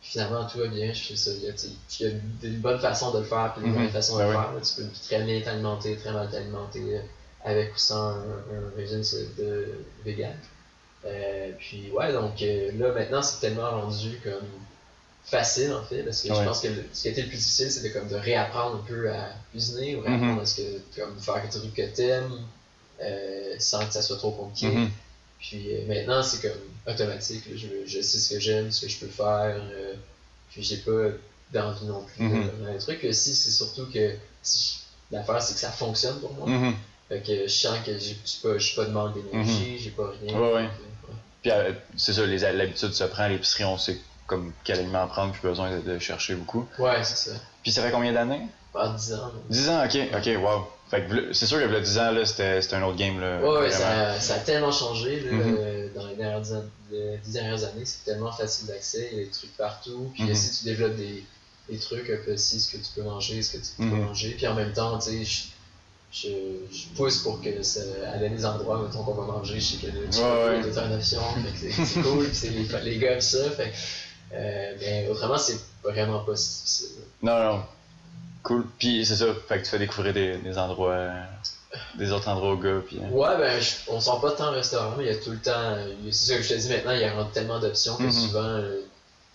finalement, tout va bien, je fais ça. Il y a, tu sais, il y a des bonnes façons de le faire, puis des Mhm. bonnes façons de Ben le oui. faire. là. Tu peux très bien t'alimenter, très mal t'alimenter, euh, avec ou sans un, un régime de vegan. Euh, puis, ouais, donc là, maintenant, c'est tellement rendu comme facile, en fait, parce que Ouais. je pense que le- ce qui a été le plus difficile, c'était comme de réapprendre un peu à cuisiner, ou réapprendre Mhm. à ce que, comme faire des trucs que t'aimes, euh, sans que ça soit trop compliqué. Mhm. Puis euh, maintenant, c'est comme automatique. là. Je, je sais ce que j'aime, ce que je peux faire. euh, puis j'ai pas d'envie non plus. Mhm. de faire des trucs. Si c'est surtout que si je- l'affaire, c'est que ça fonctionne pour moi. Mhm. Fait que je sens que j'ai j'ai pas, pas de manque d'énergie, j'ai pas rien. Ouais. Puis euh, c'est ça, les- l'habitude se prend l'épicerie, on sait comme quel aliment prendre, plus besoin de, de chercher beaucoup. Ouais, c'est ça. Puis ça fait combien d'années? Pas 10 ans. là. 10 ans, ok, ok, wow. Fait que c'est sûr que v'là 10 ans, là, c'était c'était un autre game, là. Ouais, ça, ça a tellement changé là, Mhm. dans les dernières les dernières années. C'est tellement facile d'accès, il y a des trucs partout. Puis Mhm. si tu développes des, des trucs un peu aussi, ce que tu peux manger, ce que tu peux Mhm. manger. Puis en même temps, tu sais, je, je, je pousse pour que ça aller à des endroits, mettons qu'on va manger, je sais que le Ouais, ouais. est une option, fait que c'est c'est cool, puis c'est les, les gars aiment ça. Fait, euh, mais autrement, c'est vraiment pas si difficile. Non, non. Cool. Puis c'est ça, fait que tu fais découvrir des, des endroits, euh, des autres endroits aux gars, puis... euh, Ouais, ben, je- on sort pas tant au restaurant, mais il y a tout le temps. C'est ça que je te dis maintenant, il y a tellement d'options que Mhm. souvent.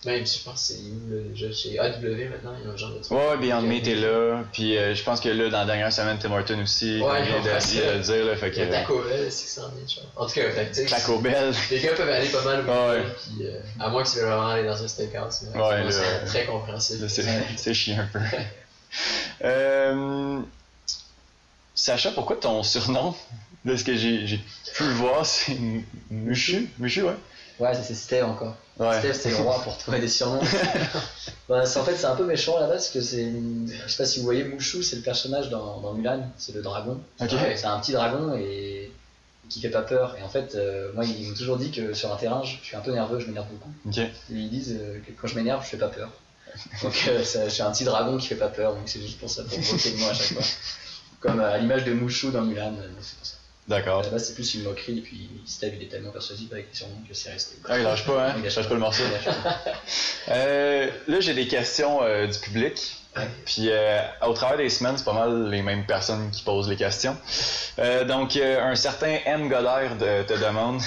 Même, je pense que c'est où, là, déjà, chez AW maintenant, il y a un genre de truc. Ouais, Beyond. Meat est là, puis euh, je pense que là, dans la dernière semaine, Tim Horton aussi, Ouais, vient on de, vient de le dire, là, fait que... Taco Bell, c'est que ça en est, genre. En tout cas, fait que, Taco Bell. (laughs) les gars peuvent aller pas mal au Ouais. Puis euh, à moins qu'ils veulent vraiment aller dans un steakhouse. mais Ouais, moi, là, c'est très compréhensible. Là, C'est c'est chiant un peu. (laughs) Euh, Sacha, pourquoi ton surnom, de ce que j'ai j'ai pu le voir, c'est M- Muchu? Muchu, ouais. Ouais, ça, c'est Steve encore. Ouais. Steve, c'est le roi pour trouver des surnoms. (laughs) bah, c'est- en fait, c'est un peu méchant là-bas parce que c'est. Je sais pas si vous voyez Mouchou, c'est le personnage dans, dans Mulan, c'est le dragon. Ok. Ouais, C'est un petit dragon et qui fait pas peur. Et en fait, euh, moi, ils m'ont toujours dit que sur un terrain, je, je suis un peu nerveux, je m'énerve beaucoup. Ok. Et ils disent euh, que quand je m'énerve, je fais pas peur. Donc, euh, ça- je suis un petit dragon qui fait pas peur, donc c'est juste pour ça, pour moquer de moi à chaque fois. (laughs) Comme euh, à l'image de Mouchou dans Mulan, c'est pour ça. D'accord. Là-bas, c'est plus une moquerie, et puis Steve, il est tellement persuasif avec les surnoms que c'est resté. Ah, il lâche pas, hein? Il lâche pas le morceau. (laughs) Euh, là, j'ai des questions euh, du public. Ouais. Puis euh, au travers des semaines, c'est pas mal les mêmes personnes qui posent les questions. Euh, donc, un certain M. Godard de- te demande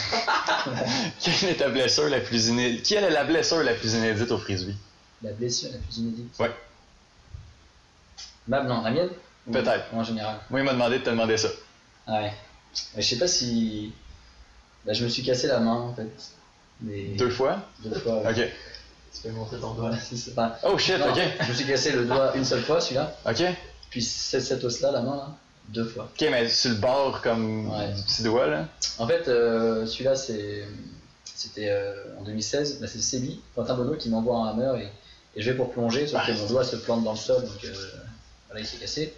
(laughs) quelle est ta blessure la plus inédite Quelle est la blessure la plus inédite au frisbee? La blessure la plus inédite? Ouais. Ma, non, la mienne? Peut-être. en général? Moi, il m'a demandé de te demander ça. Ah ouais. Mais je sais pas si. Bah, je me suis cassé la main en fait. Mais... Deux fois Deux fois. ouais. Ok. Tu peux montrer ton doigt. Enfin, Oh shit, non, ok. Je me suis cassé le doigt une seule fois, celui-là. Ok. Puis cet, cet os-là, la main là, deux fois. Ok, mais sur le bord comme Ouais. du petit doigt, là. En fait, euh, celui-là, c'est, c'était euh, en 2016. Bah, c'est Sébi, Quentin Bonneau, qui m'envoie un hammer et, et je vais pour plonger, sauf que mon doigt se plante dans le sol, donc euh, voilà, il s'est cassé.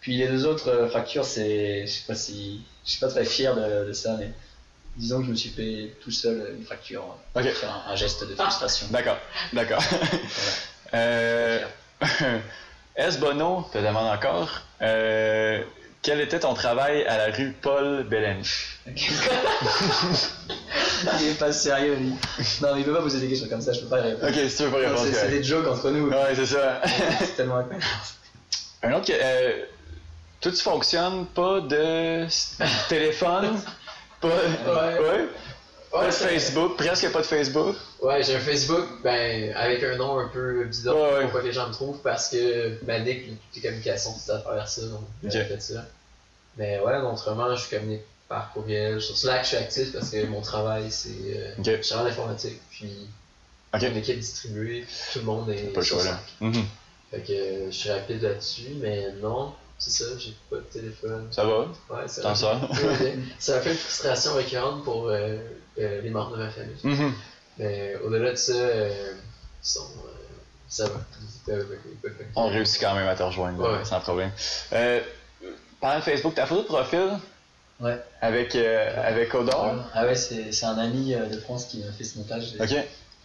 Puis les deux autres euh, fractures, c'est, je sais pas si, je suis pas très fier de, de ça, mais disons que je me suis fait tout seul une fracture, Ok. pour faire un, un geste de frustration. D'accord, d'accord. euh, (laughs) S. Bono te demande encore euh, quel était ton travail à la rue Paul Bellamy? (laughs) Il est pas sérieux, lui. Non, mais il peut pas poser des questions comme ça, je peux pas y répondre. Ok, si tu veux pas répondre, c'est, c'est des jokes entre nous. Ouais, c'est ça. c'est tellement incroyable. Un autre, euh, toi, tu fonctionnes pas de téléphone, pas, Ouais. pas Facebook, presque pas de Facebook. Ouais, j'ai un Facebook ben, avec un nom un peu bizarre Ouais, pourquoi que les gens me trouvent parce que ben, toutes les communications, c'est à travers ça, donc Ok. j'ai fait ça. Mais ouais, autrement, je suis communique par courriel. Sur Slack, je suis actif parce que mon travail, c'est. euh, Ok. Je suis en informatique, puis Ok. une équipe distribuée, tout le monde est Pas sur. Slack. Mhm. Fait que euh, je suis rapide là-dessus, mais non, c'est ça, j'ai pas de téléphone. Ça va? Ouais, ça T'en sors? (laughs) Ouais, Ça a fait une frustration récurrente pour euh, euh, les membres de ma famille. Mhm. Mais au-delà de ça, euh, ils sont, euh, ça va. On réussit quand même à te rejoindre, là, Ouais. sans problème. Euh, parlant de Facebook, ta photo de profil? Ouais. avec, euh, avec Odor. Ah ouais, c'est c'est un ami de France qui m'a fait ce montage. Ok.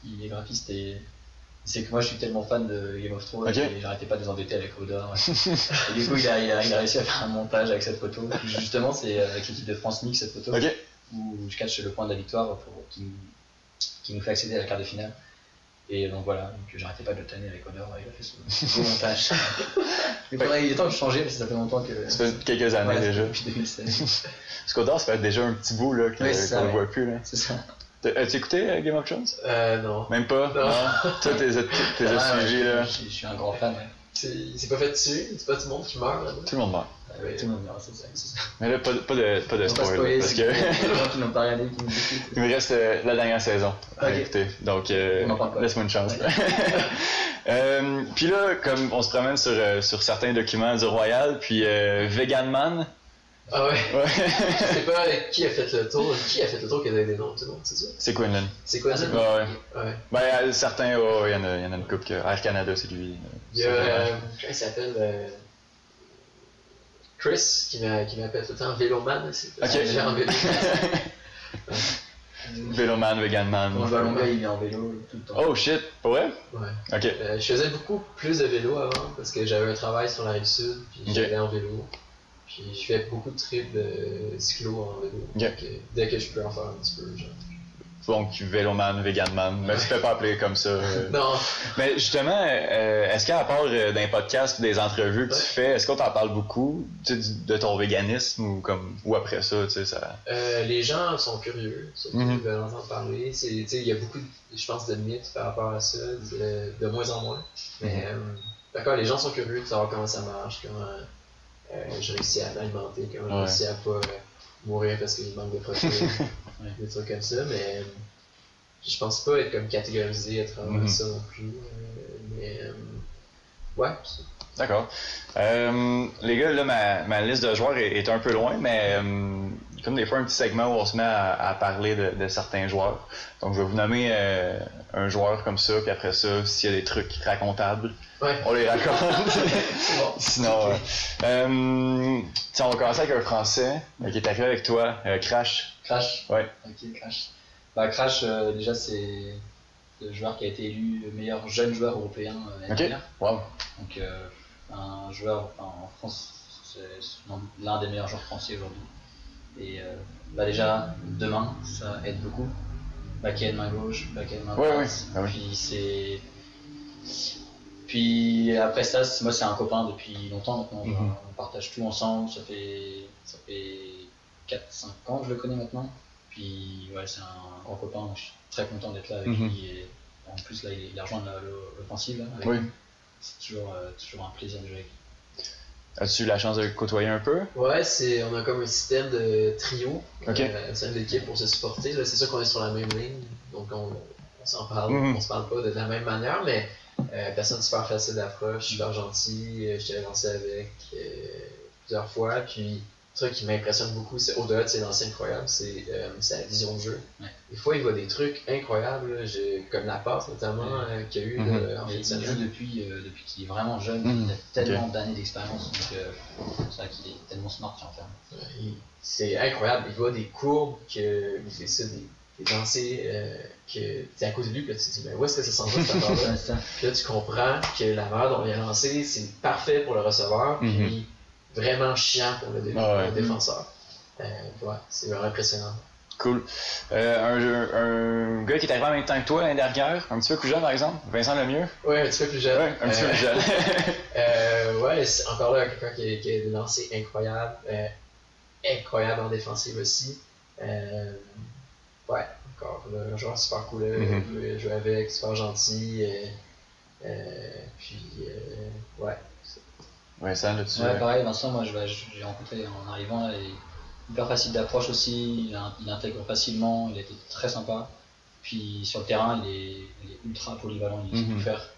Il est graphiste et c'est que moi je suis tellement fan de Game of Thrones et j'arrêtais pas de les embêter avec Odor. (laughs) et du coup, il a, il, a, il a réussi à faire un montage avec cette photo. Justement, c'est avec l'équipe de France Mix cette photo où je catch le point de la victoire pour, qui, qui nous fait accéder à la quart de finale. Et donc voilà, donc j'arrêtais pas de le tanner avec Odor et il a fait ce beau montage. (laughs) Mais il est temps de changer parce que ça fait longtemps que. Ça fait quelques années Ouais, déjà. Depuis 2016. Parce qu'Odor, ça fait déjà un petit bout là, qu'on Ouais, ouais. voit plus. Là. C'est ça. T'as- As-tu écouté euh, Game of Thrones? Euh, non. Même pas? Non. Toi, t'es t'es déjà Ah, ouais, je- là. Je, je suis un grand fan. Ouais. C'est pas fait dessus, c'est pas tout le monde qui meurt là-bas. Tout le monde meurt. Ah ouais, tout le monde meurt, c'est ça. c'est ça. Mais là, pas, de- pas de, pas de On va pas spoil. spoiler, parce c'est que les gens (laughs) qui n'ont pas regardé, qui nous écoutent. il me reste euh, la dernière saison à Ok. écouter. Donc, euh, On en parle pas. laisse-moi une chance. (laughs) Euh, puis là, comme on se promène sur, euh, sur certains documents du Royal, puis euh, Vegan Man. Ah ouais. Ouais. Je sais pas qui a fait le tour, qui a fait le tour qui a donné des noms, tout le monde, c'est ça? c'est Quinlan. C'est quoi ça? Ouais, ouais. Ouais. Ben, euh, certains, oh, il y, en a- il y en a une couple que Air Canada, c'est lui. euh, Il y a, c'est euh, il s'appelle? euh, Chris, qui m'a- qui m'appelle tout le temps Véloman, c'est Ok. j'ai en vélo. Véloman, Vegan Man. Quand je vais à Longueuil, il est en vélo tout le temps. Oh shit, pour vrai? Ouais. Ok. Euh, je faisais beaucoup plus de vélo avant parce que j'avais un travail sur la rive sud, puis Ok. j'allais en vélo. Puis je fais beaucoup de trips de cyclo en vélo. Donc, dès que je peux en faire un petit peu, genre. Donc, Véloman, Vegan Man. Mais tu fais pas appeler comme ça. (laughs) Non, Mais justement, euh, est-ce qu'à part euh, d'un podcast ou des entrevues que tu fais, est-ce qu'on t'en parle beaucoup de ton véganisme ou comme ou après ça, tu sais, ça? euh, les gens sont curieux, surtout Mhm. ils veulent entendre parler. Il y a beaucoup, de, je pense, de mythes par rapport à ça, de, de moins en moins. Mhm. Mais euh, d'accord, les gens sont curieux de savoir comment ça marche, comment euh, je réussis à m'alimenter, comment je Ouais. réussis à pas euh, mourir parce qu'il manque de protéines, (laughs) Ouais. des trucs comme ça. Mais euh, je pense pas être comme catégorisé à travers Mhm. ça non plus. euh, mais ouais, D'accord. Les gars, là, ma, ma liste de joueurs est, est un peu loin, mais comme des fois, un petit segment où on se met à, à parler de, de certains joueurs. Donc, je vais vous nommer euh, un joueur comme ça, puis après ça, s'il y a des trucs racontables, ouais. on les raconte. (laughs) bon. Sinon, euh, euh, tiens, on va commencer avec un Français euh, qui est arrivé avec toi, euh, Crash. Crash Ouais. Ok, Crash. Bah, Crash, euh, déjà, c'est le joueur qui a été élu le meilleur jeune joueur européen l'année Ok. dernière. Wow. Donc, un joueur enfin, en France, c'est l'un des meilleurs joueurs français aujourd'hui. Et bah, déjà, demain, ça aide beaucoup. Back-end main gauche, back-end main Ouais, droite. ouais. Ah oui. Puis c'est. Puis après ça, moi c'est un copain depuis longtemps maintenant. Mhm. On partage tout ensemble. Ça fait, ça fait 4-5 ans que je le connais maintenant. Puis ouais, c'est un grand copain. donc Je suis très content d'être là avec Mhm. lui. Et en plus, là, il, a rejoint l'offensive. Oui. C'est toujours, euh, toujours un plaisir de jouer avec lui. As-tu eu la chance de côtoyer un peu? Ouais, c'est, on a comme un système de trio, euh, c'est une équipe pour se supporter. Là, c'est sûr qu'on est sur la même ligne, donc on, on s'en parle, Mhm. on se parle pas de la même manière, mais euh, personne super facile d'approche, super gentil. Euh, je t'avais lancé avec plusieurs fois, puis truc qui m'impressionne beaucoup, c'est au-delà de ses lancers incroyables, c'est euh, sa vision de jeu. Ouais. Des fois, il voit des trucs incroyables, là, comme la passe notamment Ouais. euh, qu'il y a eu Mhm. là, en Mais fin de il joue depuis, euh, depuis qu'il est vraiment jeune, Mhm. il a tellement d'années d'expérience, donc euh, c'est vrai qu'il est tellement smart sur terme. Il- C'est incroyable, il voit des courbes, que, il fait ça, des, des lancers euh, que t'es à côté de lui, puis là, tu te dis, mais où est-ce que ça s'en va cette? (laughs) Puis là, tu comprends que la manière dont il a lancé, c'est parfait pour le receveur, Mhm. puis vraiment chiant pour le, dé- Ah ouais. le défenseur. Euh, ouais, c'est vraiment impressionnant. Cool. Euh, un, un gars qui est arrivé en même temps que toi l'année dernière, un petit peu plus jeune par exemple, Vincent Lemieux. Ouais, un petit peu plus jeune. Ouais, un petit peu plus jeune. Euh, ouais, c'est encore là quelqu'un qui, a- qui a des lancers incroyables, incroyable en défensive aussi. Ouais, encore là, un joueur super cool, Mhm. jouer, avec, super gentil. puis, euh, ouais. Vincent, là-dessus. Ouais, pareil, Vincent, moi je l'ai je l'ai rencontré en arrivant là, il est hyper facile d'approche aussi, il, a- il intègre facilement, il a été très sympa. Puis sur le terrain, il est, il est ultra polyvalent, il sait Mhm. tout faire.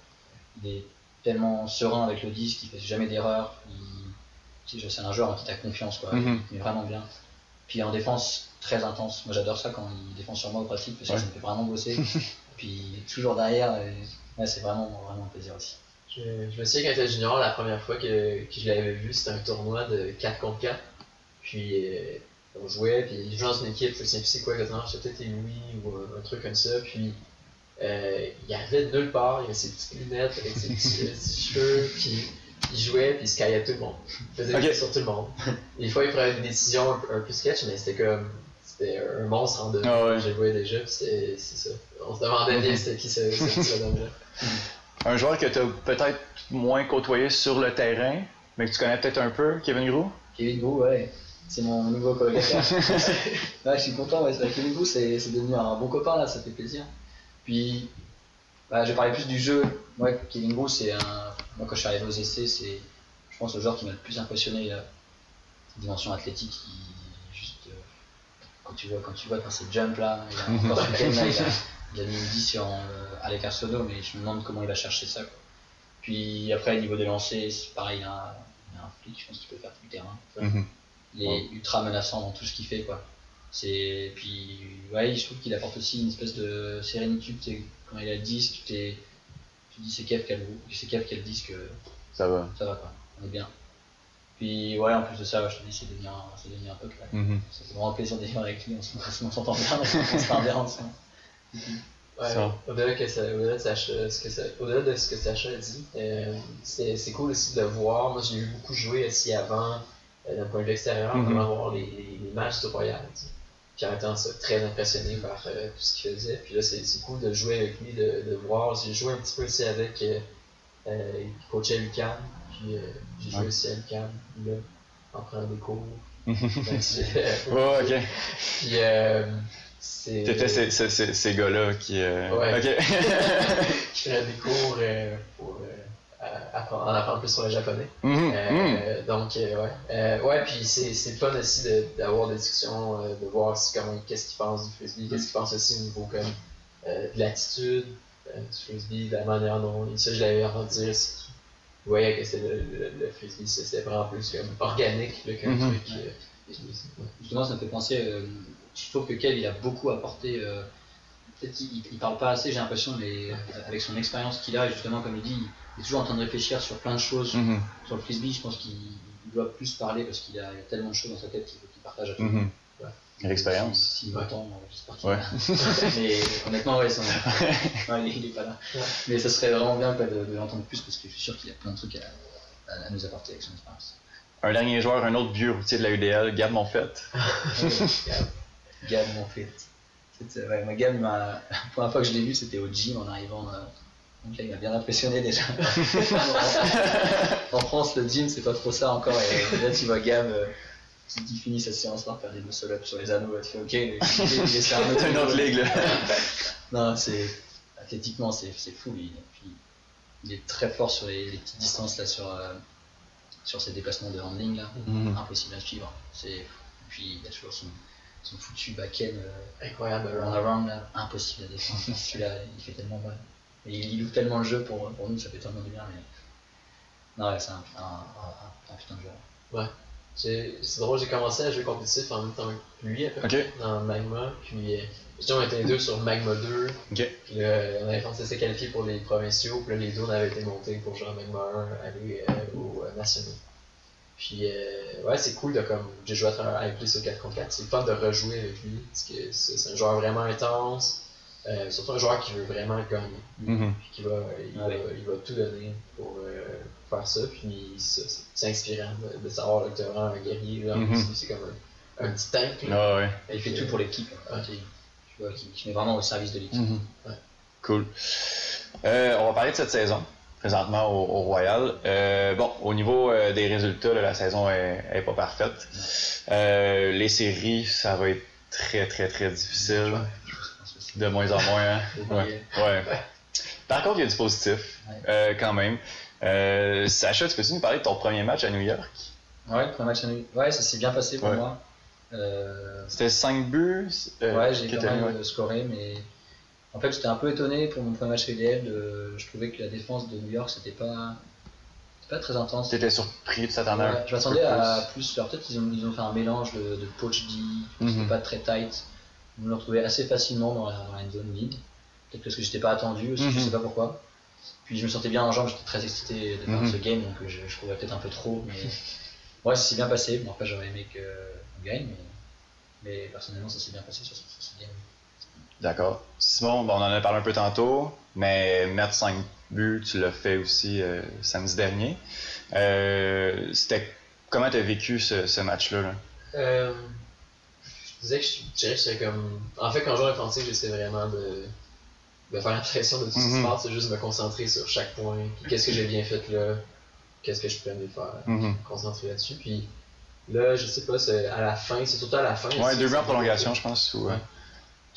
Il est tellement serein avec le disque, il fait jamais d'erreur. C'est un joueur en qui t'as confiance, quoi. Mhm. Il est vraiment bien. Puis en défense, très intense. Moi j'adore ça quand il défend sur moi au pratique parce que Ouais. ça me fait vraiment bosser. (laughs) Puis toujours derrière, et... ouais, c'est vraiment, vraiment un plaisir aussi. Je, je me souviens quand j'étais junior, la première fois que, que je l'avais vu, c'était un tournoi de 4 contre 4. Puis euh, on jouait, puis il jouait dans une équipe, je sais plus c'est quoi exactement, c'était peut-être Louis ou un, un truc comme ça. Puis euh, il arrivait de nulle part, il avait ses petites lunettes avec ses petits, (laughs) petits cheveux, puis il jouait, puis il se caillait tout le monde. Il faisait Ok. des sur tout le monde. Des fois, il prenait des décisions un, peu- un peu sketch, mais c'était comme. C'était un monstre en deux. Ah ouais. J'ai joué déjà, c'est ça. On se demandait bien c'était qui ce, ce petit bonhomme-là. (laughs) Un joueur que tu as peut-être moins côtoyé sur le terrain, mais que tu connais peut-être un peu, Kevin Grou. Kevin Gou, ouais, c'est mon nouveau colocataire. (laughs) ouais, je suis content, ouais, Kevin Gou, c'est c'est devenu un bon copain là, ça fait plaisir. Puis, bah, je vais parler plus du jeu. Moi, Kevin Gou, c'est un. Moi, quand je suis arrivé aux essais, c'est, je pense, le joueur qui m'a le plus impressionné. Là. Cette dimension athlétique, qui, quand tu vois, quand tu vois, quand c'est jump là, il a, encore ce là, il a, mis une 10 sur euh, Alec Arsenault, mais je me demande comment il va chercher ça. Quoi. Puis après, au niveau des lancers, c'est pareil, il y a un, il y a un flic, je pense qu'il peut faire tout le terrain. Mhm. Il est ultra menaçant dans tout ce qu'il fait, quoi. C'est puis ouais, je trouve qu'il apporte aussi une espèce de sérénitude. Quand il a le disque, tu t'es- tu dis c'est Kev qui a le c'est Kev qui a le disque, euh, Ça va. ça va quoi, on est bien. Puis ouais, en plus de ça, je te dis, c'est devenu un, c'est devenu un pote là. Mhm. Ça fait vraiment plaisir de vivre avec lui, on s'en- on s'entend bien, on s'entend bien ensemble. Ouais, Ça. au-delà ça- de, ce que ça- au-delà de ce que Sacha a dit, euh, c'est, c'est cool aussi de le voir. Moi, j'ai eu beaucoup joué aussi avant, euh, d'un point de vue extérieur, Mhm. avant voir les, les, les matchs du Royal. tu sais. Puis en étant ça, très impressionné par euh, tout ce qu'il faisait. Puis là, c'est, c'est cool de jouer avec lui, de, de voir. J'ai joué un petit peu aussi avec euh, euh, il coachait Lucan. Puis euh, j'ai joué aussi à là, en prenant des cours. Ouais, ok. Puis euh, c'est. T'étais ces, ces, ces, ces gars-là qui. euh, Ouais. Ok. (laughs) (laughs) je ferais des cours euh, pour euh, apprendre- en apprendre plus sur le japonais. Mhm. Mhm. Euh, Donc, ouais. Ouais, puis c'est fun aussi de- d'avoir des discussions, de voir qu'est-ce qu'ils pensent du frisbee, qu'est-ce qu'ils pensent aussi au niveau comme, de l'attitude du frisbee, de la manière dont. Ça, je l'avais entendu dire. C'est qu'ils voyaient que c'était le, le, c'est- vraiment plus comme organique là, qu'un Mhm. truc. euh, ouais. Justement, ça me fait penser, euh, je trouve que Kev, il a beaucoup apporté. euh, Peut-être qu'il il parle pas assez, j'ai l'impression, mais euh, avec son expérience qu'il a, et justement, comme il dit, il est toujours en train de réfléchir sur plein de choses. Mhm. Sur le frisbee, je pense qu'il il doit plus parler parce qu'il a, a tellement de choses dans sa tête qu'il faut qu'il partage à tout le monde. L'expérience. S'il m'entend, j'espère qu'il Ouais. (laughs) Mais honnêtement, ouais, son- (laughs) ouais, il, est- il est pas là. Ouais. Mais ça serait vraiment bien quoi, de, de l'entendre plus parce que je suis sûr qu'il y a plein de trucs à, à- à nous apporter avec son expérience. Un dernier joueur, un autre vieux routier de la UDL, Gab Monfette. (laughs) Gab, mon fait. C'était- Ouais, moi, Gab, la première fois que je l'ai vu, c'était au gym en arrivant. euh, Donc là, il m'a bien impressionné déjà. en France, le gym, c'est pas trop ça encore. Et là, tu vois Gab euh, qui, qui finit sa séance-là, faire des muscle-ups sur les anneaux. Tu fais OK, mais (laughs) il est- c'est un autre ligue, là. (laughs) Non, c'est athlétiquement, c'est c'est fou. lui. Puis, il est très fort sur les, les petites distances là, sur, euh, sur ses déplacements de handling là. Mhm. Impossible à suivre. C'est puis il a toujours son, son foutu back-end euh, Incroyable. run around là, impossible à défendre. (laughs) Celui-là, il fait tellement mal. Et il, il ouvre tellement le jeu pour, pour nous, ça fait tellement de bien. Mais non, ouais, c'est un, un, un, un putain de joueur. J'ai- C'est drôle, j'ai commencé à jouer compétitif en même temps que lui, à peu dans Magma. Puis, euh, on était les deux sur Magma 2. Ok. Puis là, on avait commencé à se qualifier pour les provinciaux. Puis là, les deux, on avait été montés pour jouer en Magma 1, aller euh, aux euh, nationaux. Puis, euh, ouais, c'est cool de comme. J'ai joué à travers lui sur 4 contre 4. C'est le fun de rejouer avec lui. Parce que c'est un joueur vraiment intense. Euh, surtout un joueur qui veut vraiment gagner. Mhm. Puis qui va, il, va, il va tout donner pour euh, faire ça. Puis c'est- inspirant de, de savoir là, que tu es vraiment un guerrier. Mhm. c'est comme un, un petit tank. là. Ah ouais. Et il fait tout pour l'équipe. vois, qui, qui met vraiment au service de l'équipe. Mhm. Ouais. Cool. Euh, on va parler de cette saison, présentement au, au Royal. Euh, bon, au niveau euh, des résultats, là, la saison est, est pas parfaite. Euh, les séries, ça va être très, très, très difficile. Je pense que c'est- De moins en moins. hein. (laughs) Ouais. ouais. Par contre, il y a du positif, euh, quand même. Euh, Sacha, tu peux-tu nous parler de ton premier match à New York? Ouais, le premier match à New Ouais, ça s'est bien passé pour Ouais. moi. Euh, C'était 5 buts? ouais, j'ai quand même scoré, mais en fait, j'étais un peu étonné pour mon premier match réel. de- Je trouvais que la défense de New York, c'était pas, pas très intense. T'étais surpris de s'attendre à Ouais, je m'attendais à plus. Alors peut-être qu'ils ont, ils ont fait un mélange de, de poach D, Mhm. c'était pas très tight. On le retrouvait assez facilement dans la, dans la zone vide. Peut-être parce que j'étais pas attendu aussi, je Mhm. sais pas pourquoi. Puis je me sentais bien en jambes, j'étais très excité de faire Mhm. ce game, donc euh, je, je courais peut-être un peu trop. Mais (laughs) ouais, ça s'est bien passé. Bon, après, j'aurais aimé qu'on gagne, mais, mais personnellement, ça s'est bien passé sur ce, sur ce game. D'accord. Simon, bon, on en a parlé un peu tantôt, mais mettre 5 buts, tu l'as fait aussi euh, samedi dernier. Euh, c'était comment t'as vécu ce, ce match-là? là? Euh, je disais que je, je dirais que j'étais comme. En fait, quand je joue à l'offensive, j'essaie vraiment de, de faire l'impression de tout ce qui se Mhm. passe, c'est juste me concentrer sur chaque point. Qu'est-ce que j'ai bien fait là Qu'est-ce que je peux mieux faire. Me concentrer là-dessus. Puis là, je sais pas, c'est à la fin, c'est surtout à la fin. Ouais, deux buts en prolongation, je pense. Ou, Ouais.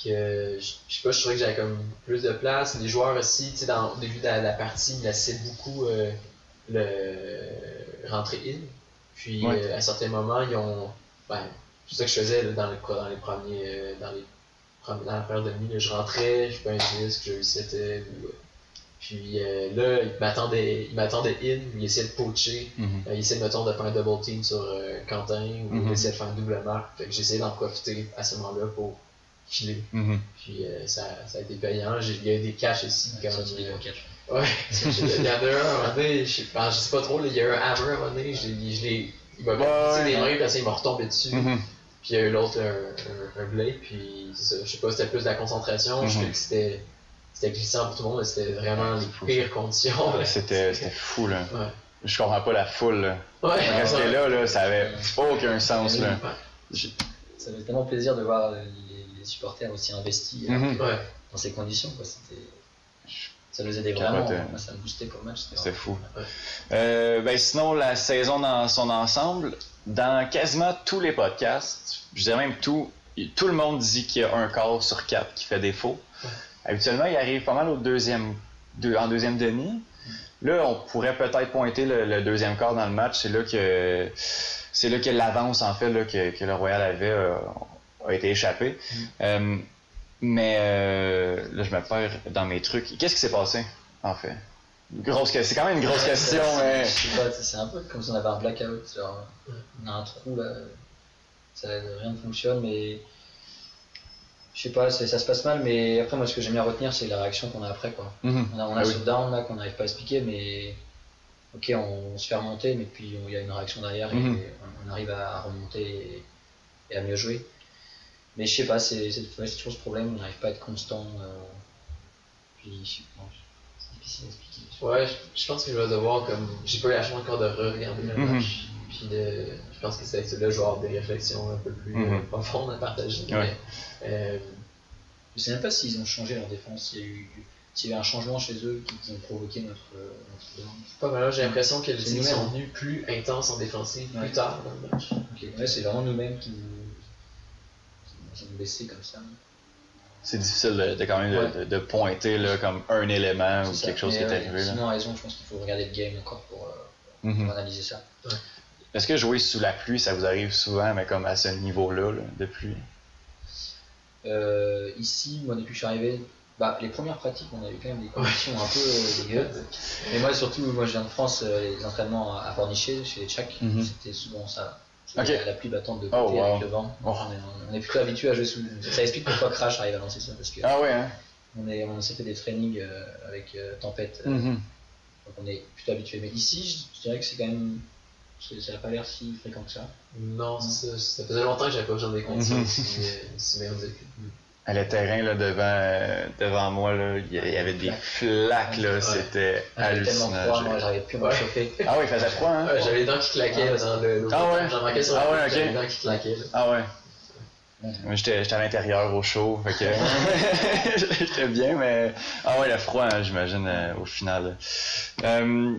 que je je sais pas, je trouvais que j'avais comme plus de place. Les joueurs aussi, tu sais, dans, au début de la, la partie, ils laissaient beaucoup euh, le rentrer in. Puis Ouais. euh, à certains moments, ils ont. Ben, c'est ça que je faisais là, dans, le, dans les premiers. euh, dans, les, dans la première demi, là, je rentrais, je fais un disque, je resettais. Ou, euh, puis euh, là, ils m'attendaient ils m'attendaient in, ils essayaient de poacher. mhm. Euh, il mettons, de faire un double team sur euh, Quentin ou il essaie de faire une double marque. Fait que j'ai essayé d'en profiter à ce moment-là pour filer. Mhm. Puis euh, ça, ça a été payant. J'ai- Il y a eu des caches ici. Ouais, Quand, ça, euh, au catch. ouais, il y en a un à un moment donné, je sais pas, je sais pas trop, là, il y a eu un hammer à un moment donné, je l'ai- je l'ai- il m'a Ouais, fait ouais. des mains, parce qu'il m'a retombé dessus. Mhm. Puis il y a eu l'autre, un, un, un blade, puis ça, je sais pas, c'était plus de la concentration, je Mhm. sais que c'était c'était glissant pour tout le monde, mais c'était vraiment Ouais, les fou, pires conditions. C'était c'était fou, là. Ouais. Je comprends pas la foule, là. Ouais, Rester ouais. là, là, ça avait aucun sens, là. Ça fait tellement plaisir de voir les, les supporters aussi investis euh, Mhm. Ouais. dans ces conditions. Quoi. C'était- Ça nous aidait vraiment. euh. Moi, ça me boostait pour le match. c'était fou. Ouais. Euh, ben sinon, la saison dans son ensemble, dans quasiment tous les podcasts, je dirais même tout, tout le monde dit qu'il y a un quart sur quatre qui fait défaut. Habituellement, il arrive pas mal au deuxième, deux- en deuxième demi. Là, on pourrait peut-être pointer le, le deuxième quart dans le match. C'est là que c'est là que l'avance en fait là, que, que le Royal avait euh, a été échappée. Euh, mais euh, là, je me perds dans mes trucs. Qu'est-ce qui s'est passé en fait? Grosse c'est quand même une grosse (laughs) question. c'est un peu comme si on avait un blackout. Genre, on a un trou là, ça, rien ne fonctionne, mais je sais pas, ça se passe mal. Mais après, moi, ce que j'aime bien retenir, c'est la réaction qu'on a après. Quoi. Mhm. On a, on a Ah ce oui. down là qu'on n'arrive pas à expliquer, mais ok, on, se fait remonter, mais puis il y a une réaction derrière Mhm. et on, on arrive à remonter et, et à mieux jouer. Mais je sais pas, c'est toujours ce problème, on n'arrive pas à être constant. euh, puis je sais pas, c'est difficile à expliquer. Ouais, je, je pense que je vais devoir comme. J'ai pas eu la chance encore de re-regarder le Mhm. match. Puis de, je pense que c'est avec là, je vais avoir des réflexions un peu plus Mhm. euh, profondes à partager. Ouais. Mais, euh, Je sais même pas s'ils ont changé leur défense, s'il y a eu, s'il y a eu un changement chez eux qui, qui ont provoqué notre, euh, notre down. pas mal, j'ai l'impression que les sont venus plus intenses en défensive Ouais. plus tard dans le match. Ouais, c'est vraiment nous-mêmes qui nous, qui nous baissé comme ça. C'est difficile de, de quand même de- Ouais. de, de pointer là, comme un élément ou ça. quelque chose Mais, qui est euh, arrivé. là. Sinon, à raison, je pense qu'il faut regarder le game encore pour, euh, Mhm. pour analyser ça. Est-ce que jouer sous la pluie, ça vous arrive souvent, mais comme à ce niveau-là là, de pluie? Euh, ici, moi, depuis que je suis arrivé, bah, les premières pratiques, on avait quand même des conditions un peu euh, dégueu. (laughs) Mais moi, surtout, moi, je viens de France, les entraînements à Pornichet, chez les Tchèques, Mhm. c'était souvent ça. Ok. La, la pluie battante de Oh, côté wow. avec le vent. Oh. On, est, on est plutôt habitué à jouer sous. Ça explique pourquoi Crash arrive à lancer ça, parce que Ah ouais, hein on, est, on s'est fait des trainings euh, avec euh, Tempête, euh, Mhm. donc on est plutôt habitué. Mais ici, je, je dirais que c'est quand même. c'est- Ça n'a pas l'air si fréquent que ça. Non, c'est ça. Faisait longtemps que j'avais pas besoin des conditions Mhm. Le terrain là, devant, euh, devant moi, là, il y avait des flaques, là, c'était hallucinant. froid, j'ai- moi, j'arrivais plus à me réchauffer. Ah ouais, il faisait froid, hein? Ouais, j'avais les dents qui claquaient Ah, dans le. Ah ouais? J'en manquais sur Ah ouais, tête, j'avais ok. les dents qui claquaient. là. Ah ouais. Ouais. Moi, J'étais j'étais à l'intérieur au chaud, fait que (laughs) j'étais bien, mais ah ouais, le froid, hein, j'imagine, euh, au final. Euh,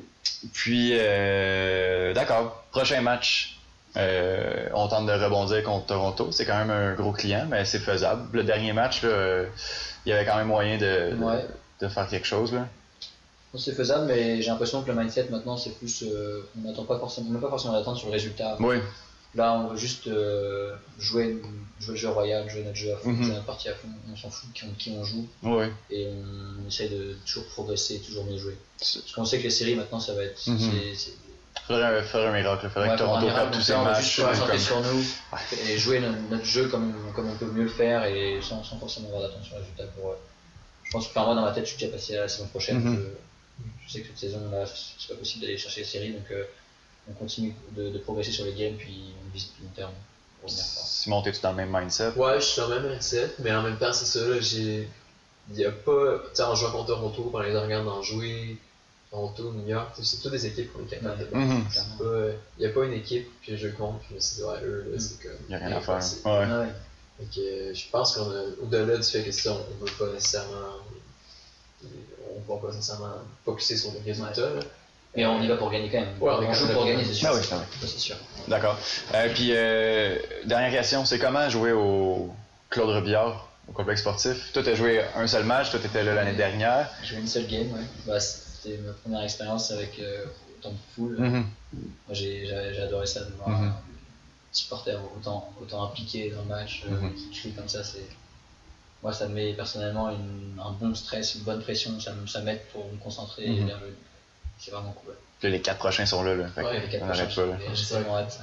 puis, euh, d'accord, prochain match. Euh, on tente de rebondir contre Toronto. C'est quand même un gros client, mais c'est faisable. Le dernier match, là, euh, il y avait quand même moyen de, de- Ouais. de faire quelque chose. Là. C'est faisable, mais j'ai l'impression que le mindset maintenant, c'est plus. euh, on n'attend pas forcément, on n'a pas forcément d'attente sur le résultat. Oui. Là, on veut juste euh, jouer, jouer le jeu royal, jouer notre jeu à fond, Mhm. jouer notre partie à fond. On s'en fout de qui on, qui on joue Oui. et on essaie de toujours progresser, toujours mieux jouer. Parce qu'on sait que les séries maintenant, ça va être. Mhm. Faudrait un, faudrait un miracle. Faudrait Ouais, que Toronto un miracle, perde tous ses là, on matchs. juste se concentrer comme- sur nous et jouer notre, notre jeu comme, comme on peut mieux le faire et sans, sans forcément avoir d'attention au résultat. Pour, euh, je pense que enfin, moi, dans ma tête, je suis déjà passé à la saison prochaine. Mhm. je, je sais que cette saison, là, c'est pas possible d'aller chercher les séries, donc euh, on continue de, de progresser sur les games, puis on vise plus long terme. Simon, t'es-tu dans le même mindset? Ouais, je suis dans le même mindset, mais en même temps, c'est ça, là, j'ai. Il y a pas. Tu sais, en jouant contre Toronto, quand les regarde d'en jouer, Toronto, New York, tu c'est toutes des équipes qu'on est capable de battre. Mhm. Il n'y a pas une équipe que je compte, puis je me suis dit, ouais, eux, là, c'est comme. Y a rien à faire. Ouais. Ah ouais. Fait que euh, je pense qu'on a, au-delà du fait que ça, on ne veut pas nécessairement. On va pas nécessairement focuser sur le résultat. là. Mais on y va pour gagner quand même. Ouais, on joue pour gagner, c'est sûr. Ah oui, ah oui. C'est sûr. D'accord. Euh, puis, euh, dernière question, c'est comment jouer au Claude Robillard, au complexe sportif? Toi, t'as joué un seul match, toi, t'étais là l'année dernière. J'ai joué une seule game, ouais. Bah, C'était ma première expérience avec euh, autant de foule. Mhm. Moi, j'ai adoré ça, de voir Mhm. un supporter autant, autant impliqué dans le match, euh, Mhm. qui crie comme ça. c'est Moi, ça me met personnellement une- un bon stress, une bonne pression, ça me- ça m'aide pour me concentrer Mhm. vers le. C'est vraiment cool. Là, les quatre prochains sont là. là. Fait Ouais, Les quatre on prochains, n'arrête pas. Là. j'ai- tellement hâte.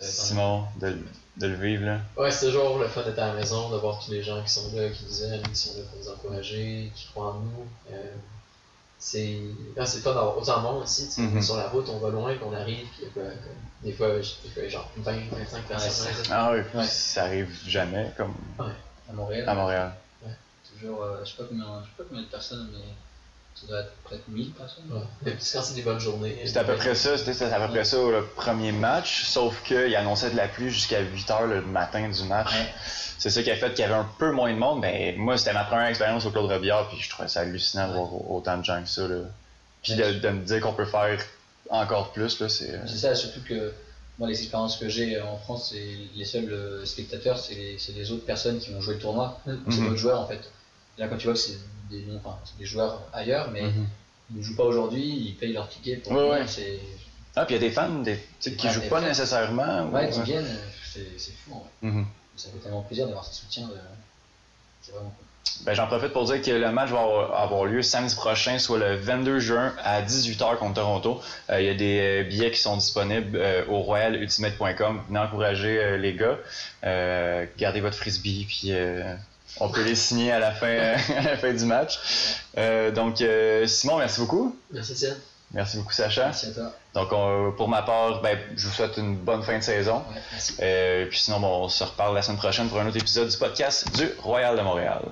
Simon, de, le- de le vivre. Là. Ouais, c'est toujours le fun d'être à la maison, de voir tous les gens qui sont là, qui nous aiment, qui sont là pour nous encourager, qui croient en nous. Euh, c'est ah, c'est le fun d'avoir autant de monde aussi. sais. Mhm. Sur la route, on va loin, qu'on arrive, puis il y a quoi, comme- des fois, des fois, genre 20, 25 personnes. ouais, Ah oui, Ouais. ça arrive jamais comme à Montréal. à Montréal. Toujours, euh, je sais pas combien, je sais pas combien de personnes, mais ça doit être peut-être 1000 personnes. Ouais. Mais puis quand c'est des bonnes journées. C'était à peu près ça, c'était c'était à peu près ça le premier match, sauf qu'il annonçait de la pluie jusqu'à 8h le matin du match. Ouais. C'est ça qui a fait qu'il y avait un peu moins de monde. Ben, moi, c'était ma première expérience au Claude Robillard, puis je trouvais ça hallucinant de voir autant de gens que ça. Là. Puis de, de me dire qu'on peut faire encore plus, là, c'est. euh, C'est ça, surtout que moi, les expériences que j'ai en France, c'est les seuls euh, spectateurs, c'est les, c'est les autres personnes qui vont jouer le tournoi. C'est Mhm. d'autres joueurs en fait. Là, quand tu vois que c'est des, enfin, joueurs ailleurs, mais Mhm. ils ne jouent pas aujourd'hui, ils payent leur ticket pour Ouais, ouais. c'est Ah, puis il y a des fans des, qui Ah, jouent pas fans. nécessairement. ou- ouais, qui viennent, c'est fou. Mhm. Ça fait tellement plaisir d'avoir ce soutien. De... C'est vraiment cool. Ben, J'en profite pour dire que le match va avoir, lieu samedi prochain, soit le 22 juin à 18h contre Toronto. Euh, Il y a des euh, billets qui sont disponibles euh, au royalultimate.com. Venez encourager euh, les gars. Gardez votre frisbee, puis on peut les signer à la fin, (laughs) à la fin du match. Euh, donc, euh, Simon, merci beaucoup. Merci, Étienne. Merci beaucoup, Sacha. Merci à toi. Donc, on- pour ma part, ben, je vous souhaite une bonne fin de saison. Ouais, merci. Euh, puis sinon, bon, on se reparle la semaine prochaine pour un autre épisode du podcast du Royal de Montréal.